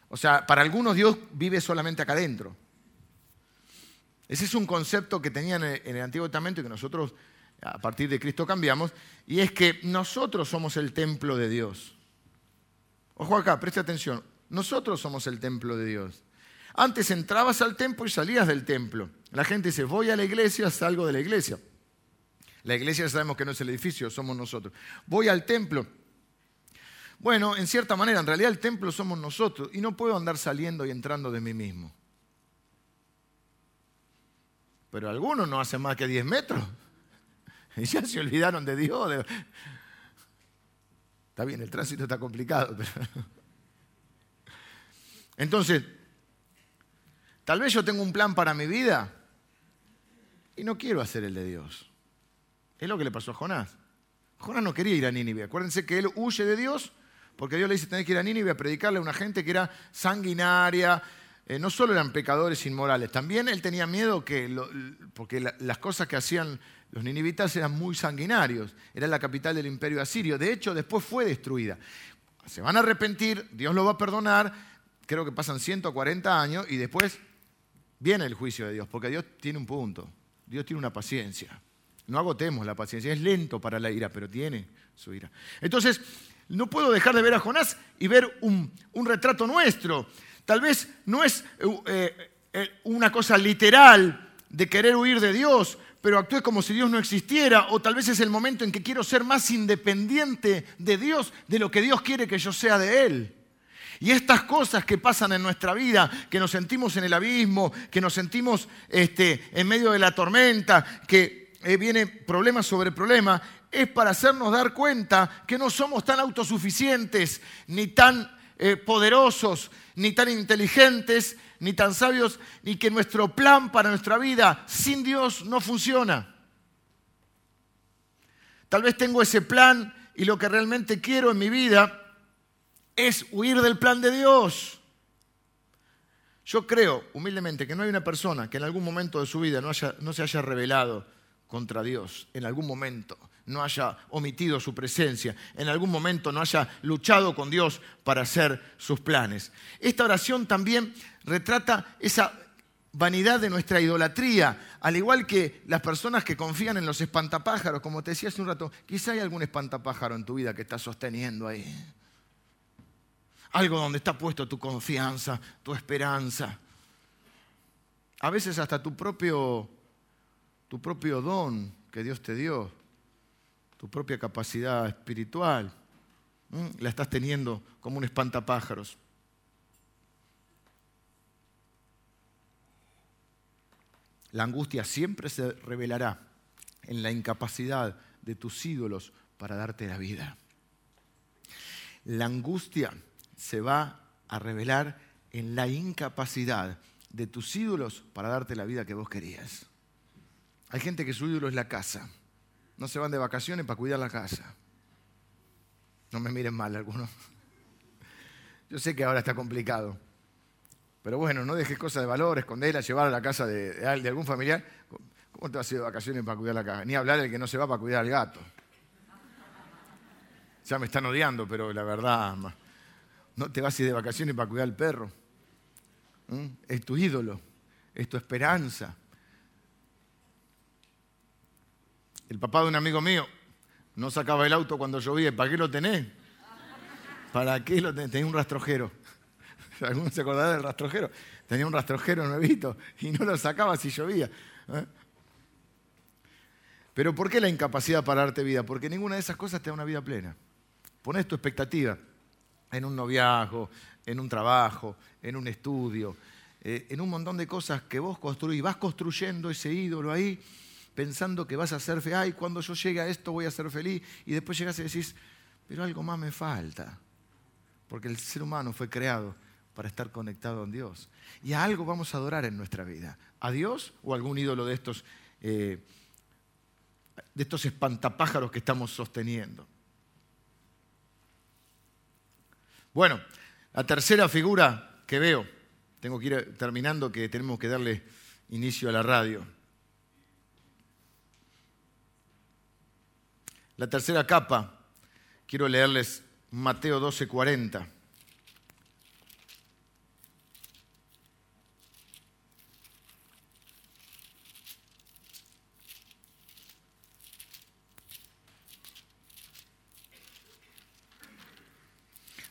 O sea, para algunos Dios vive solamente acá adentro. Ese es un concepto que tenían en el Antiguo Testamento y que nosotros a partir de Cristo cambiamos, y es que nosotros somos el templo de Dios. Ojo acá, preste atención, nosotros somos el templo de Dios. Antes entrabas al templo y salías del templo. La gente dice, voy a la iglesia, salgo de la iglesia. La iglesia sabemos que no es el edificio, somos nosotros. Voy al templo. Bueno, en cierta manera, en realidad el templo somos nosotros y no puedo andar saliendo y entrando de mí mismo. Pero algunos no hacen más que 10 metros. Y ya se olvidaron de Dios. Está bien, el tránsito está complicado. Entonces, tal vez yo tengo un plan para mi vida y no quiero hacer el de Dios. Es lo que le pasó a Jonás. Jonás no quería ir a Nínive. Acuérdense que él huye de Dios porque Dios le dice tener que ir a Nínive a predicarle a una gente que era sanguinaria, eh, no solo eran pecadores inmorales, también él tenía miedo que, porque las cosas que hacían los ninivitas eran muy sanguinarios, era la capital del imperio asirio, de hecho después fue destruida. Se van a arrepentir, Dios lo va a perdonar, creo que pasan 140 años y después viene el juicio de Dios, porque Dios tiene un punto, Dios tiene una paciencia. No agotemos la paciencia, es lento para la ira, pero tiene su ira. Entonces, no puedo dejar de ver a Jonás y ver un, retrato nuestro. Tal vez no es eh, eh, una cosa literal de querer huir de Dios, pero actúe como si Dios no existiera, o tal vez es el momento en que quiero ser más independiente de Dios de lo que Dios quiere que yo sea de Él. Y estas cosas que pasan en nuestra vida, que nos sentimos en el abismo, que nos sentimos este, en medio de la tormenta, que eh, viene problema sobre problema, es para hacernos dar cuenta que no somos tan autosuficientes ni tan poderosos, ni tan inteligentes, ni tan sabios, ni que nuestro plan para nuestra vida sin Dios no funciona. Tal vez tengo ese plan y lo que realmente quiero en mi vida es huir del plan de Dios. Yo creo humildemente que no hay una persona que en algún momento de su vida no, no se haya rebelado contra Dios, en algún momento no haya omitido su presencia, en algún momento no haya luchado con Dios para hacer sus planes. Esta oración también retrata esa vanidad de nuestra idolatría, al igual que las personas que confían en los espantapájaros, como te decía hace un rato, quizá hay algún espantapájaro en tu vida que está sosteniendo ahí. Algo donde está puesto tu confianza, tu esperanza. A veces hasta tu propio, tu propio don que Dios te dio tu propia capacidad espiritual, la estás teniendo como un espantapájaros. La angustia siempre se revelará en la incapacidad de tus ídolos para darte la vida. La angustia se va a revelar en la incapacidad de tus ídolos para darte la vida que vos querías. Hay gente que su ídolo es la casa no se van de vacaciones para cuidar la casa. No me miren mal algunos. Yo sé que ahora está complicado. Pero bueno, no dejes cosas de valor, esconderla, llevarla a la casa de, algún familiar. ¿Cómo te vas a ir de vacaciones para cuidar la casa? Ni hablar del que no se va para cuidar al gato. Ya me están odiando, pero la verdad, no te vas a ir de vacaciones para cuidar al perro. ¿Mm? Es tu ídolo. es tu esperanza. El papá de un amigo mío no sacaba el auto cuando llovía. ¿Para qué lo tenés? ¿Para qué lo tenés? Tenía un rastrojero. ¿Alguno se acordará del rastrojero? Tenía un rastrojero nuevito y no lo sacaba si llovía. ¿eh? Pero ¿por qué la incapacidad para darte vida? Porque ninguna de esas cosas te da una vida plena. Pones tu expectativa en un noviazgo, en un trabajo, en un estudio, eh, en un montón de cosas que vos construís. Vas construyendo ese ídolo ahí pensando que vas a ser feliz. Ay, cuando yo llegue a esto voy a ser feliz. Y después llegas y decís, pero algo más me falta. Porque el ser humano fue creado para estar conectado a Dios. Y a algo vamos a adorar en nuestra vida. ¿A Dios o algún ídolo de estos, eh, de estos espantapájaros que estamos sosteniendo? Bueno, la tercera figura que veo, tengo que ir terminando que tenemos que darle inicio a la radio. La tercera capa, quiero leerles Mateo 12:40.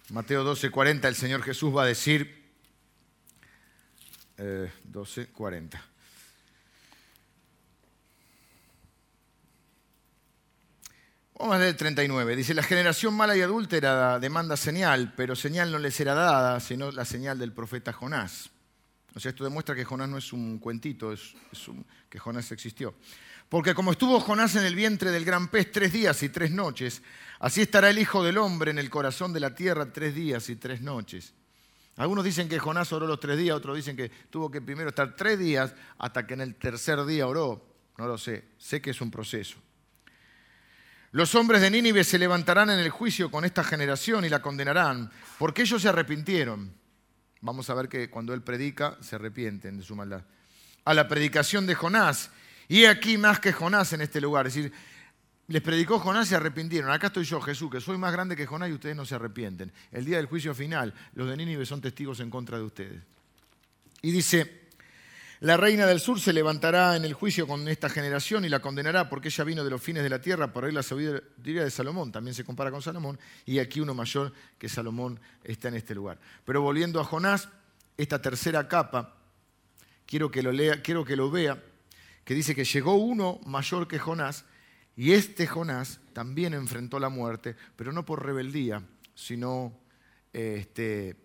Mateo 12:40, el Señor Jesús va a decir, 12:40. Vamos a leer el 39. Dice, la generación mala y adúltera demanda señal, pero señal no le será dada, sino la señal del profeta Jonás. O sea, esto demuestra que Jonás no es un cuentito, es, que Jonás existió. Porque como estuvo Jonás en el vientre del gran pez tres días y tres noches, así estará el Hijo del Hombre en el corazón de la tierra tres días y tres noches. Algunos dicen que Jonás oró los tres días, otros dicen que tuvo que primero estar tres días hasta que en el tercer día oró. No lo sé, sé que es un proceso. Los hombres de Nínive se levantarán en el juicio con esta generación y la condenarán, porque ellos se arrepintieron. Vamos a ver que cuando él predica, se arrepienten de su maldad. A la predicación de Jonás. Y aquí más que Jonás en este lugar. Es decir, les predicó Jonás y se arrepintieron. Acá estoy yo, Jesús, que soy más grande que Jonás y ustedes no se arrepienten. El día del juicio final, los de Nínive son testigos en contra de ustedes. Y dice, la reina del sur se levantará en el juicio con esta generación y la condenará porque ella vino de los fines de la tierra para oír la sabiduría de Salomón. También se compara con Salomón y aquí uno mayor que Salomón está en este lugar. Pero volviendo a Jonás, esta tercera capa, quiero que lo lea, quiero que lo vea, que dice que llegó uno mayor que Jonás y este Jonás también enfrentó la muerte, pero no por rebeldía, sino este,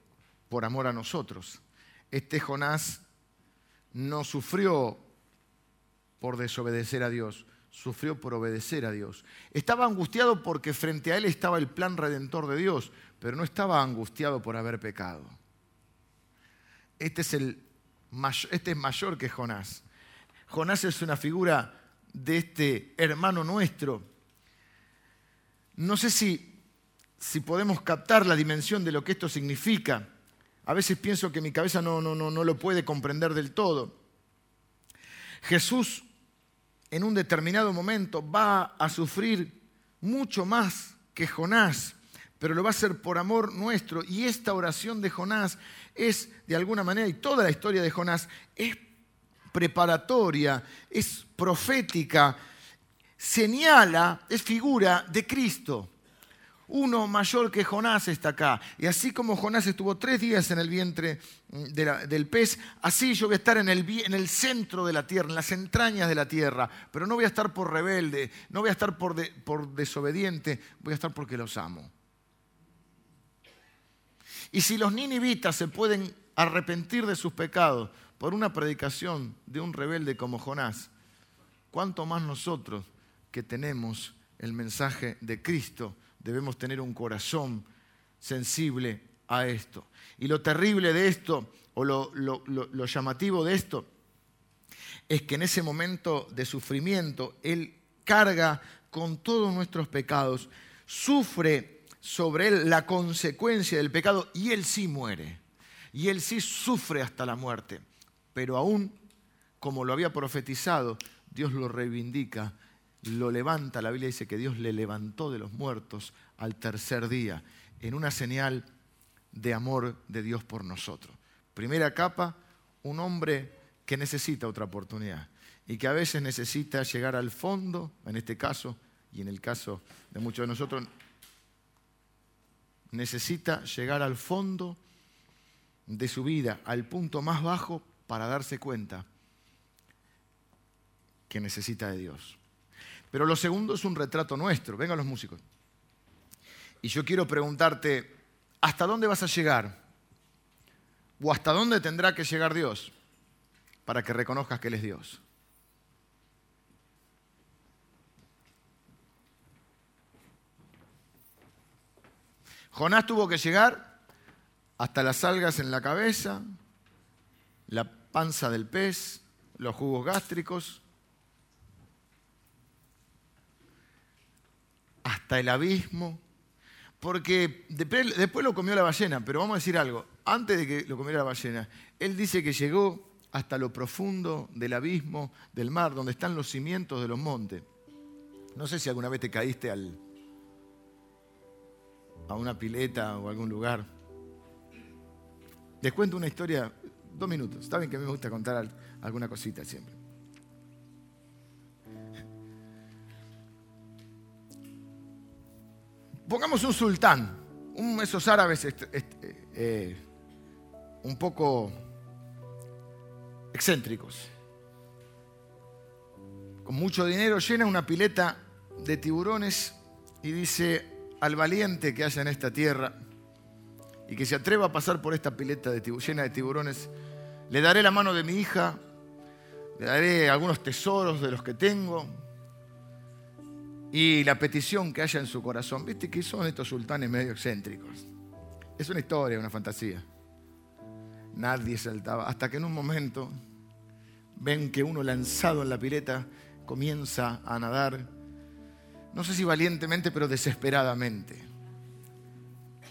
por amor a nosotros. Este Jonás no sufrió por desobedecer a Dios, sufrió por obedecer a Dios. Estaba angustiado porque frente a él estaba el plan redentor de Dios, pero no estaba angustiado por haber pecado. Este es, el, este es mayor que Jonás. Jonás es una figura de este hermano nuestro. No sé si, si podemos captar la dimensión de lo que esto significa. A veces pienso que mi cabeza no, no, no, no lo puede comprender del todo. Jesús en un determinado momento va a sufrir mucho más que Jonás, pero lo va a hacer por amor nuestro. Y esta oración de Jonás es, de alguna manera, y toda la historia de Jonás es preparatoria, es profética, señala, es figura de Cristo uno mayor que Jonás está acá. Y así como Jonás estuvo tres días en el vientre mm, del pez, así yo voy a estar en el, en el, centro de la tierra, en las entrañas de la tierra. Pero no voy a estar por rebelde, no voy a estar por, por desobediente, voy a estar porque los amo. Y si los ninivitas se pueden arrepentir de sus pecados por una predicación de un rebelde como Jonás, ¿cuánto más nosotros que tenemos el mensaje de Cristo? Debemos tener un corazón sensible a esto. Y lo terrible de esto, o lo, llamativo de esto, es que en ese momento de sufrimiento Él carga con todos nuestros pecados, sufre sobre Él la consecuencia del pecado y Él sí muere. Y Él sí sufre hasta la muerte. Pero aún, como lo había profetizado, Dios lo reivindica lo levanta, la Biblia dice que Dios le levantó de los muertos al tercer día, en una señal de amor de Dios por nosotros. Primera capa, un hombre que necesita otra oportunidad y que a veces necesita llegar al fondo, en este caso y en el caso de muchos de nosotros, necesita llegar al fondo de su vida, al punto más bajo, para darse cuenta que necesita de Dios. Pero lo segundo es un retrato nuestro. Vengan los músicos. Y yo quiero preguntarte, ¿hasta dónde vas a llegar? ¿O hasta dónde tendrá que llegar Dios para que reconozcas que Él es Dios? Jonás tuvo que llegar hasta las algas en la cabeza, la panza del pez, los jugos gástricos, hasta el abismo, porque después lo comió la ballena, pero vamos a decir algo, antes de que lo comiera la ballena, él dice que llegó hasta lo profundo del abismo del mar, donde están los cimientos de los montes. No sé si alguna vez te caíste al, a una pileta o algún lugar. Les cuento una historia, dos minutos. Saben que a mí me gusta contar alguna cosita siempre. Pongamos un sultán, un, esos árabes eh, un poco excéntricos. Con mucho dinero llena una pileta de tiburones y dice al valiente que haya en esta tierra y que se atreva a pasar por esta pileta llena de tiburones, le daré la mano de mi hija, le daré algunos tesoros de los que tengo, y la petición que haya en su corazón. ¿Viste que son estos sultanes medio excéntricos? Es una historia, una fantasía. Nadie saltaba. Hasta que en un momento ven que uno lanzado en la pileta comienza a nadar, no sé si valientemente, pero desesperadamente.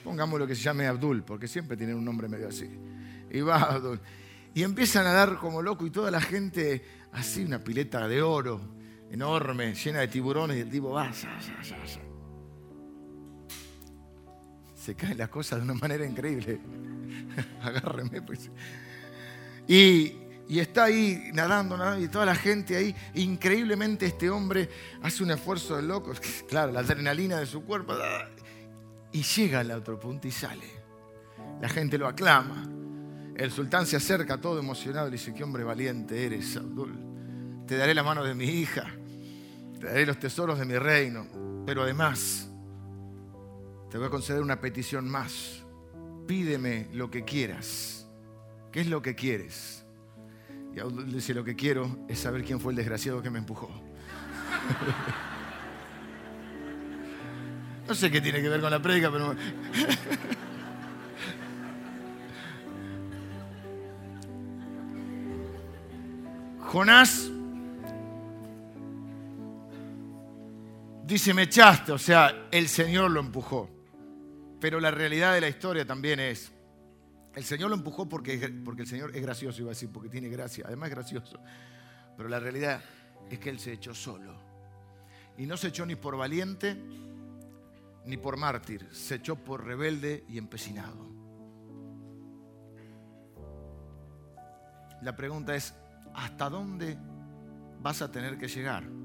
Pongamos lo que se llame Abdul, porque siempre tienen un nombre medio así. Y va Abdul. Y empieza a nadar como loco y toda la gente así, una pileta de oro enorme, llena de tiburones, y el tipo va, se caen las cosas de una manera increíble. Agárreme, pues. Y, y, está ahí nadando, nadando, y toda la gente ahí. Increíblemente este hombre hace un esfuerzo de loco. Claro, la adrenalina de su cuerpo. Y llega al otro punto y sale. La gente lo aclama. El sultán se acerca todo emocionado y le dice, qué hombre valiente eres, Abdul. Te daré la mano de mi hija te daré los tesoros de mi reino, pero además te voy a conceder una petición más. Pídeme lo que quieras. ¿Qué es lo que quieres? Y Abdul dice, lo que quiero es saber quién fue el desgraciado que me empujó. No sé qué tiene que ver con la prédica, pero... Jonás dice, me echaste, o sea, el Señor lo empujó. Pero la realidad de la historia también es, el Señor lo empujó porque, porque el Señor es gracioso, iba a decir, porque tiene gracia, además es gracioso. Pero la realidad es que Él se echó solo. Y no se echó ni por valiente ni por mártir, se echó por rebelde y empecinado. La pregunta es, ¿hasta dónde vas a tener que llegar?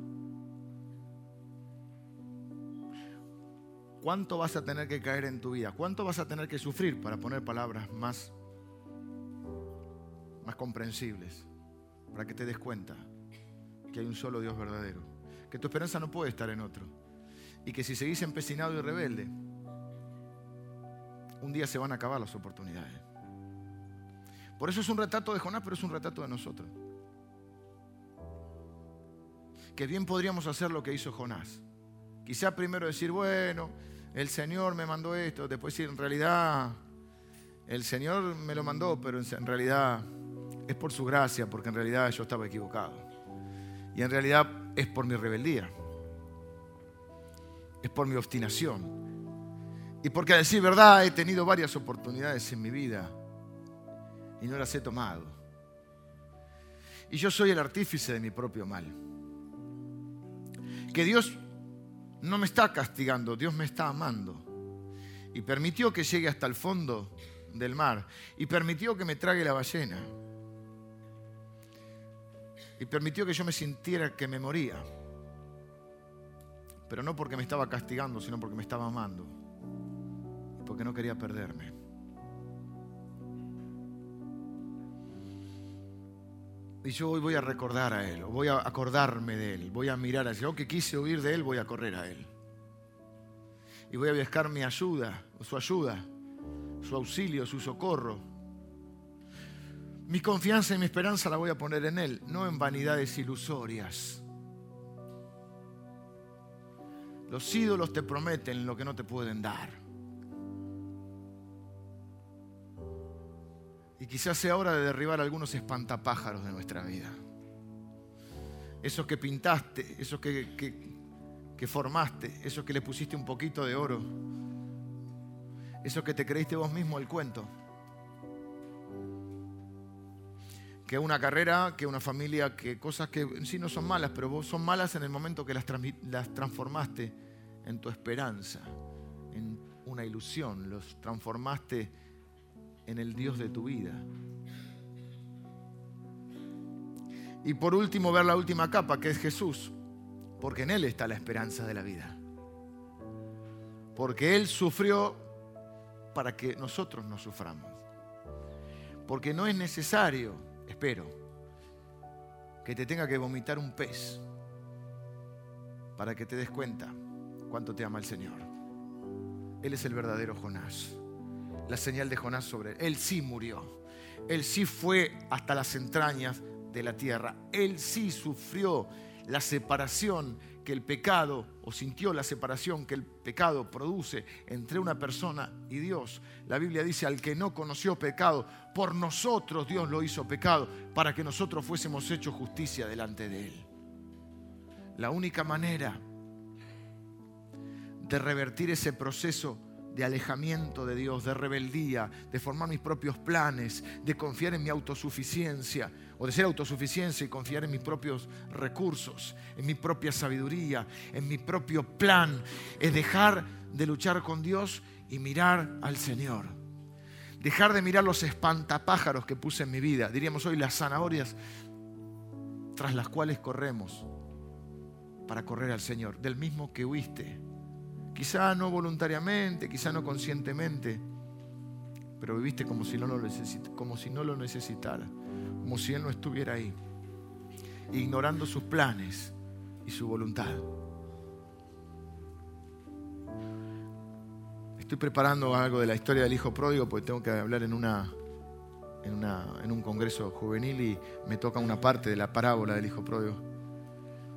¿Cuánto vas a tener que caer en tu vida? ¿Cuánto vas a tener que sufrir para poner palabras más, más comprensibles? Para que te des cuenta que hay un solo Dios verdadero. Que tu esperanza no puede estar en otro. Y que si seguís empecinado y rebelde, un día se van a acabar las oportunidades. Por eso es un retrato de Jonás, pero es un retrato de nosotros. Que bien podríamos hacer lo que hizo Jonás. Quizá primero decir, bueno, el Señor me mandó esto, después decir, en realidad, el Señor me lo mandó, pero en realidad es por su gracia, porque en realidad yo estaba equivocado. Y en realidad es por mi rebeldía, es por mi obstinación. Y porque a decir verdad he tenido varias oportunidades en mi vida y no las he tomado. Y yo soy el artífice de mi propio mal. Que Dios no me está castigando, Dios me está amando. Y permitió que llegue hasta el fondo del mar. Y permitió que me trague la ballena. y permitió que yo me sintiera que me moría. Pero no porque me estaba castigando, sino porque me estaba amando. Y porque no quería perderme. Y yo hoy voy a recordar a Él, voy a acordarme de Él, voy a mirar hacia Yo que quise huir de Él, voy a correr a Él. Y voy a buscar mi ayuda, su ayuda, su auxilio, su socorro. Mi confianza y mi esperanza la voy a poner en Él, no en vanidades ilusorias. Los ídolos te prometen lo que no te pueden dar. Y quizás sea hora de derribar algunos espantapájaros de nuestra vida. Esos que pintaste, esos que, que, formaste, esos que le pusiste un poquito de oro, esos que te creíste vos mismo el cuento. Que una carrera, que una familia, que cosas que en sí no son malas, pero vos son malas en el momento que las, las transformaste en tu esperanza, en una ilusión, los transformaste en el Dios de tu vida. Y por último, ver la última capa, que es Jesús, porque en Él está la esperanza de la vida. Porque Él sufrió para que nosotros no suframos. Porque no es necesario, espero, que te tenga que vomitar un pez para que te des cuenta cuánto te ama el Señor. Él es el verdadero Jonás la señal de Jonás sobre él. Él sí murió. Él sí fue hasta las entrañas de la tierra. Él sí sufrió la separación que el pecado, o sintió la separación que el pecado produce entre una persona y Dios. La Biblia dice, al que no conoció pecado, por nosotros Dios lo hizo pecado, para que nosotros fuésemos hechos justicia delante de Él. La única manera de revertir ese proceso de alejamiento de Dios, de rebeldía, de formar mis propios planes, de confiar en mi autosuficiencia o de ser autosuficiencia y confiar en mis propios recursos, en mi propia sabiduría, en mi propio plan, es dejar de luchar con Dios y mirar al Señor. Dejar de mirar los espantapájaros que puse en mi vida, diríamos hoy las zanahorias tras las cuales corremos para correr al Señor, del mismo que huiste Quizá no voluntariamente, quizá no conscientemente, pero viviste como si no lo, necesitara, como si Él no estuviera ahí, ignorando sus planes y su voluntad. Estoy preparando algo de la historia del hijo pródigo porque tengo que hablar en un congreso juvenil y me toca una parte de la parábola del hijo pródigo.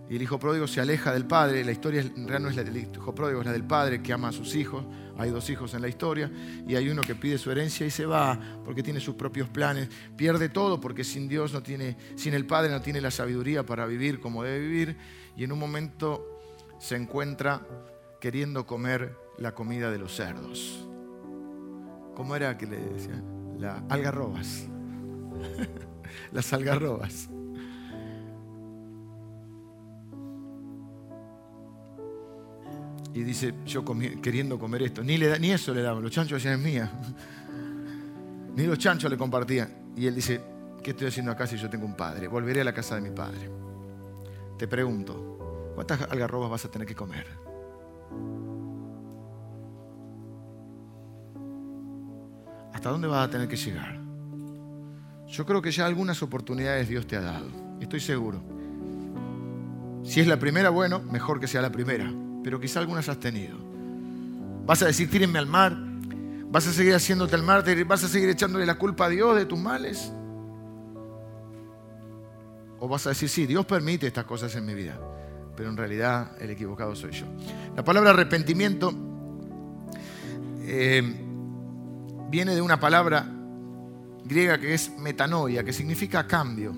Y el hijo pródigo se aleja del padre. La historia en realidad no es la del hijo pródigo, es la del padre que ama a sus hijos. Hay dos hijos en la historia. Y hay uno que pide su herencia y se va porque tiene sus propios planes. Pierde todo porque sin Dios no tiene, sin el padre no tiene la sabiduría para vivir como debe vivir. Y en un momento se encuentra queriendo comer la comida de los cerdos. ¿Cómo era que le decían? Las algarrobas. Las algarrobas. Y dice, yo queriendo comer esto. Ni, le ni eso le daban, los chanchos decían es mía. Ni los chanchos le compartían. Y él dice, ¿qué estoy haciendo acá si yo tengo un padre? Volveré a la casa de mi padre. Te pregunto, ¿cuántas algarrobas vas a tener que comer? ¿Hasta dónde vas a tener que llegar? Yo creo que ya algunas oportunidades Dios te ha dado. Estoy seguro. Si es la primera, bueno, mejor que sea la primera pero quizá algunas has tenido. Vas a decir, tírenme al mar. Vas a seguir haciéndote el mártir. Vas a seguir echándole la culpa a Dios de tus males. O vas a decir, sí, Dios permite estas cosas en mi vida, pero en realidad el equivocado soy yo. La palabra arrepentimiento eh, viene de una palabra griega que es metanoia, que significa cambio.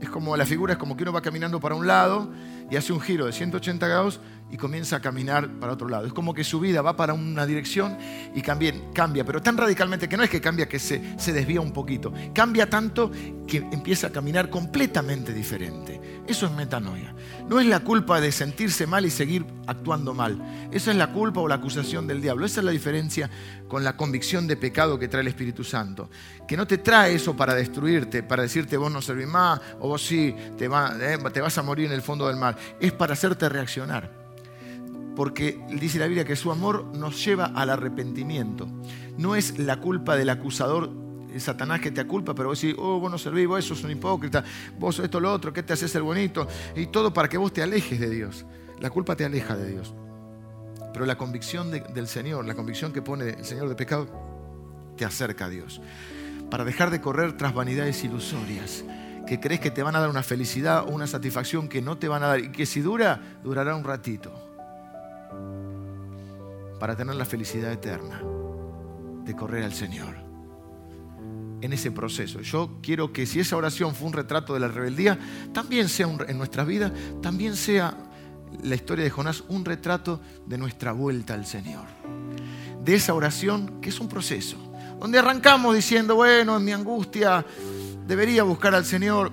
Es como la figura es como que uno va caminando para un lado y hace un giro de 180 grados y comienza a caminar para otro lado. Es como que su vida va para una dirección y cambia, cambia pero tan radicalmente que no es que cambia, que se, se desvía un poquito. Cambia tanto que empieza a caminar completamente diferente. Eso es metanoia. No es la culpa de sentirse mal y seguir actuando mal. Esa es la culpa o la acusación del diablo. Esa es la diferencia con la convicción de pecado que trae el Espíritu Santo. Que no te trae eso para destruirte, para decirte vos no servís más o vos sí te, eh, te vas a morir en el fondo del mar. Es para hacerte reaccionar porque dice la Biblia que su amor nos lleva al arrepentimiento. No es la culpa del acusador, Satanás que te aculpa, pero vos decís, oh, vos no servís, vos sos un hipócrita, vos esto, lo otro, ¿qué te haces ser bonito? Y todo para que vos te alejes de Dios. La culpa te aleja de Dios. Pero la convicción del Señor, la convicción que pone el Señor de pecado, te acerca a Dios. Para dejar de correr tras vanidades ilusorias, que crees que te van a dar una felicidad o una satisfacción que no te van a dar y que si dura, durará un ratito para tener la felicidad eterna de correr al Señor. En ese proceso. Yo quiero que si esa oración fue un retrato de la rebeldía, también sea en nuestra vida, también sea la historia de Jonás un retrato de nuestra vuelta al Señor. De esa oración que es un proceso, donde arrancamos diciendo, bueno, en mi angustia debería buscar al Señor.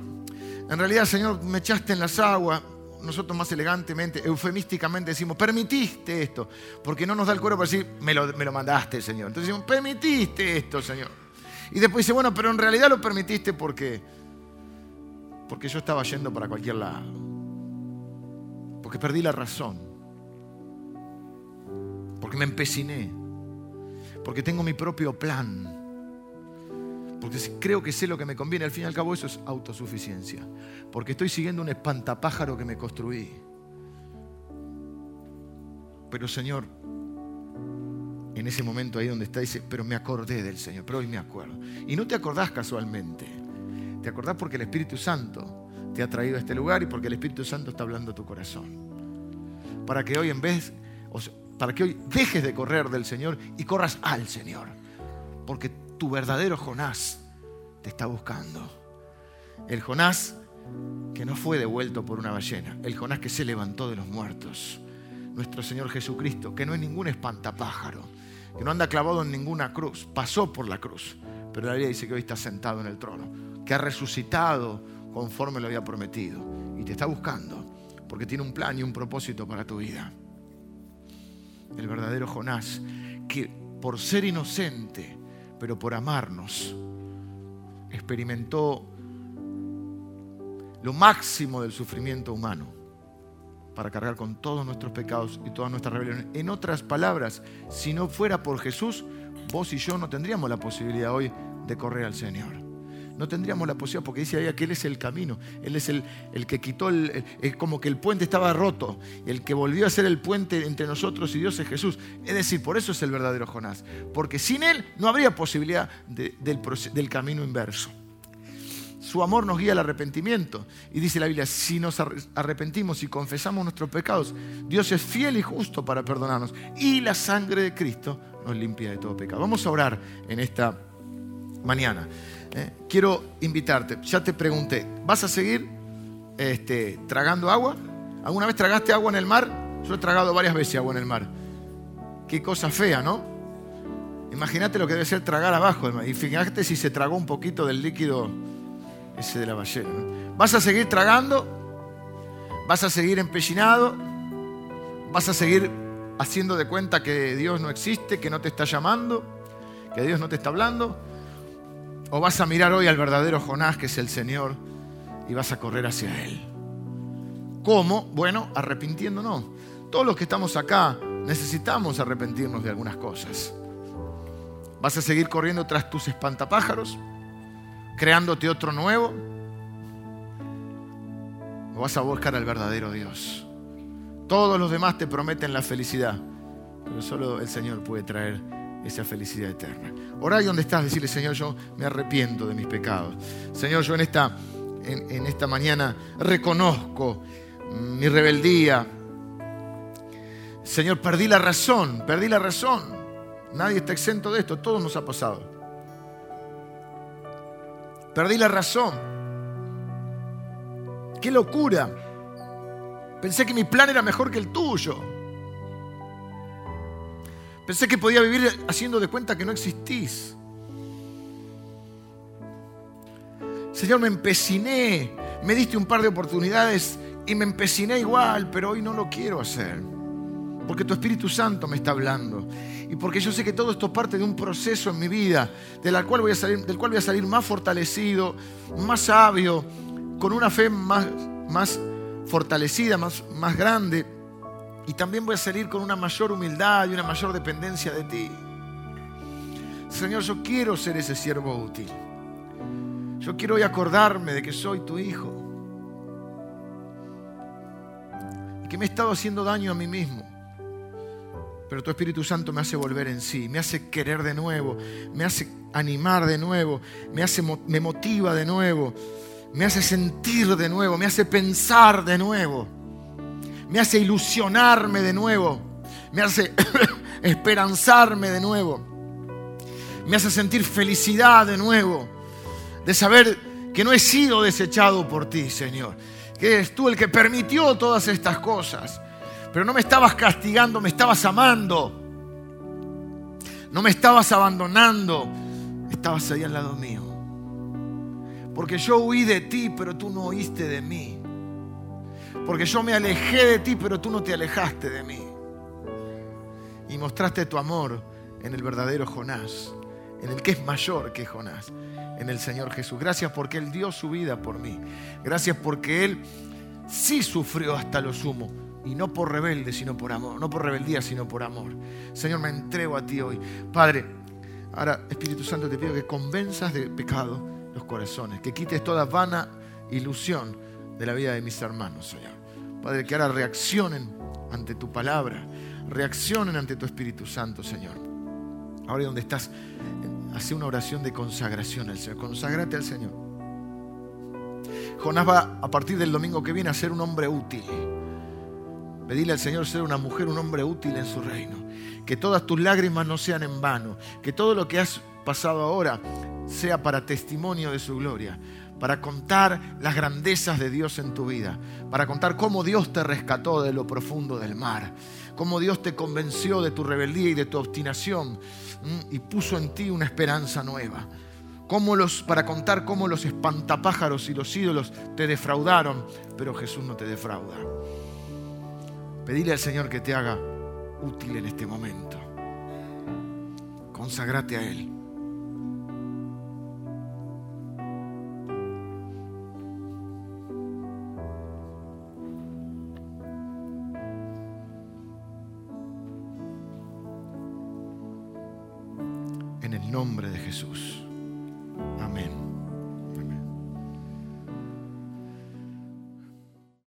En realidad, Señor, me echaste en las aguas, nosotros más elegantemente, eufemísticamente decimos, permitiste esto, porque no nos da el cuero para decir, me lo, me lo mandaste, Señor. Entonces decimos, permitiste esto, Señor. Y después dice, bueno, pero en realidad lo permitiste porque, porque yo estaba yendo para cualquier lado, porque perdí la razón, porque me empeciné, porque tengo mi propio plan porque creo que sé lo que me conviene, al fin y al cabo eso es autosuficiencia, porque estoy siguiendo un espantapájaro que me construí. Pero Señor, en ese momento ahí donde está, dice, pero me acordé del Señor, pero hoy me acuerdo. Y no te acordás casualmente, te acordás porque el Espíritu Santo te ha traído a este lugar y porque el Espíritu Santo está hablando a tu corazón. Para que hoy en vez, para que hoy dejes de correr del Señor y corras al Señor. Porque tu verdadero Jonás te está buscando. El Jonás que no fue devuelto por una ballena, el Jonás que se levantó de los muertos. Nuestro Señor Jesucristo, que no es ningún espantapájaro, que no anda clavado en ninguna cruz, pasó por la cruz, pero la Biblia dice que hoy está sentado en el trono, que ha resucitado conforme lo había prometido y te está buscando porque tiene un plan y un propósito para tu vida. El verdadero Jonás, que por ser inocente, pero por amarnos, experimentó lo máximo del sufrimiento humano para cargar con todos nuestros pecados y todas nuestras rebeliones. En otras palabras, si no fuera por Jesús, vos y yo no tendríamos la posibilidad hoy de correr al Señor no tendríamos la posibilidad, porque dice ahí que Él es el camino, Él es el, el que quitó, el, como que el puente estaba roto, el que volvió a ser el puente entre nosotros y Dios es Jesús. Es decir, por eso es el verdadero Jonás, porque sin Él no habría posibilidad del, del camino inverso. Su amor nos guía al arrepentimiento. Y dice la Biblia, si nos arrepentimos y confesamos nuestros pecados, Dios es fiel y justo para perdonarnos. Y la sangre de Cristo nos limpia de todo pecado. Vamos a orar en esta mañana. ¿Eh? quiero invitarte, ya te pregunté, ¿vas a seguir este, tragando agua? ¿Alguna vez tragaste agua en el mar? Yo he tragado varias veces agua en el mar. Qué cosa fea, ¿no? Imagínate lo que debe ser tragar abajo. Y fíjate si se tragó un poquito del líquido ese de la ballena. ¿Vas a seguir tragando? ¿Vas a seguir empellinado? ¿Vas a seguir haciendo de cuenta que Dios no existe, que no te está llamando, que Dios no te está hablando? ¿O vas a mirar hoy al verdadero Jonás, que es el Señor, y vas a correr hacia Él? ¿Cómo? Bueno, arrepintiéndonos. Todos los que estamos acá necesitamos arrepentirnos de algunas cosas. ¿Vas a seguir corriendo tras tus espantapájaros? ¿Creándote otro nuevo? ¿O vas a buscar al verdadero Dios? Todos los demás te prometen la felicidad, pero solo el Señor puede traer esa felicidad eterna. Orá ahí donde estás, decirle, Señor, yo me arrepiento de mis pecados. Señor, yo en esta, en, esta mañana reconozco mi rebeldía. Señor, perdí la razón, perdí la razón. Nadie está exento de esto, todo nos ha pasado. Perdí la razón. Qué locura Pensé que mi plan era mejor que el tuyo. Pensé que podía vivir haciendo de cuenta que no existís. Señor, me empeciné, me diste un par de oportunidades y me empeciné igual, pero hoy no lo quiero hacer. Porque tu Espíritu Santo me está hablando. Y porque yo sé que todo esto parte de un proceso en mi vida, del cual voy a salir, más fortalecido, más sabio, con una fe más, fortalecida, más grande. Y también voy a salir con una mayor humildad y una mayor dependencia de ti. Señor, yo quiero ser ese siervo útil. Yo quiero hoy acordarme de que soy tu hijo. Y que me he estado haciendo daño a mí mismo. Pero tu Espíritu Santo me hace volver en sí, me hace querer de nuevo, me hace animar de nuevo, me, hace, me motiva de nuevo, me hace sentir de nuevo, me hace pensar de nuevo me hace ilusionarme de nuevo, me hace esperanzarme de nuevo, me hace sentir felicidad de nuevo, de saber que no he sido desechado por ti, Señor, que eres tú el que permitió todas estas cosas, pero no me estabas castigando, me estabas amando, no me estabas abandonando, estabas ahí al lado mío. Porque yo huí de ti, pero tú no oíste de mí. Porque yo me alejé de ti, pero tú no te alejaste de mí. Y mostraste tu amor en el verdadero Jonás, en el que es mayor que Jonás, en el Señor Jesús. Gracias porque Él dio su vida por mí. Gracias porque Él sí sufrió hasta lo sumo. Y no por rebelde, sino por amor. No por rebeldía, sino por amor. Señor, me entrego a ti hoy. Padre, ahora Espíritu Santo te pido que convenzas de pecado los corazones, que quites toda vana ilusión de la vida de mis hermanos, Señor. Padre, que ahora reaccionen ante tu palabra, reaccionen ante tu Espíritu Santo, Señor. Ahora donde estás, hace una oración de consagración al Señor. Consagrate al Señor. Jonás va a partir del domingo que viene a ser un hombre útil. Pedirle al Señor ser una mujer, un hombre útil en su reino. Que todas tus lágrimas no sean en vano. Que todo lo que has pasado ahora sea para testimonio de su gloria para contar las grandezas de Dios en tu vida, para contar cómo Dios te rescató de lo profundo del mar, cómo Dios te convenció de tu rebeldía y de tu obstinación y puso en ti una esperanza nueva. Cómo los, para contar cómo los espantapájaros y los ídolos te defraudaron, pero Jesús no te defrauda. Pedile al Señor que te haga útil en este momento. Consagrate a Él. Nombre de Jesús.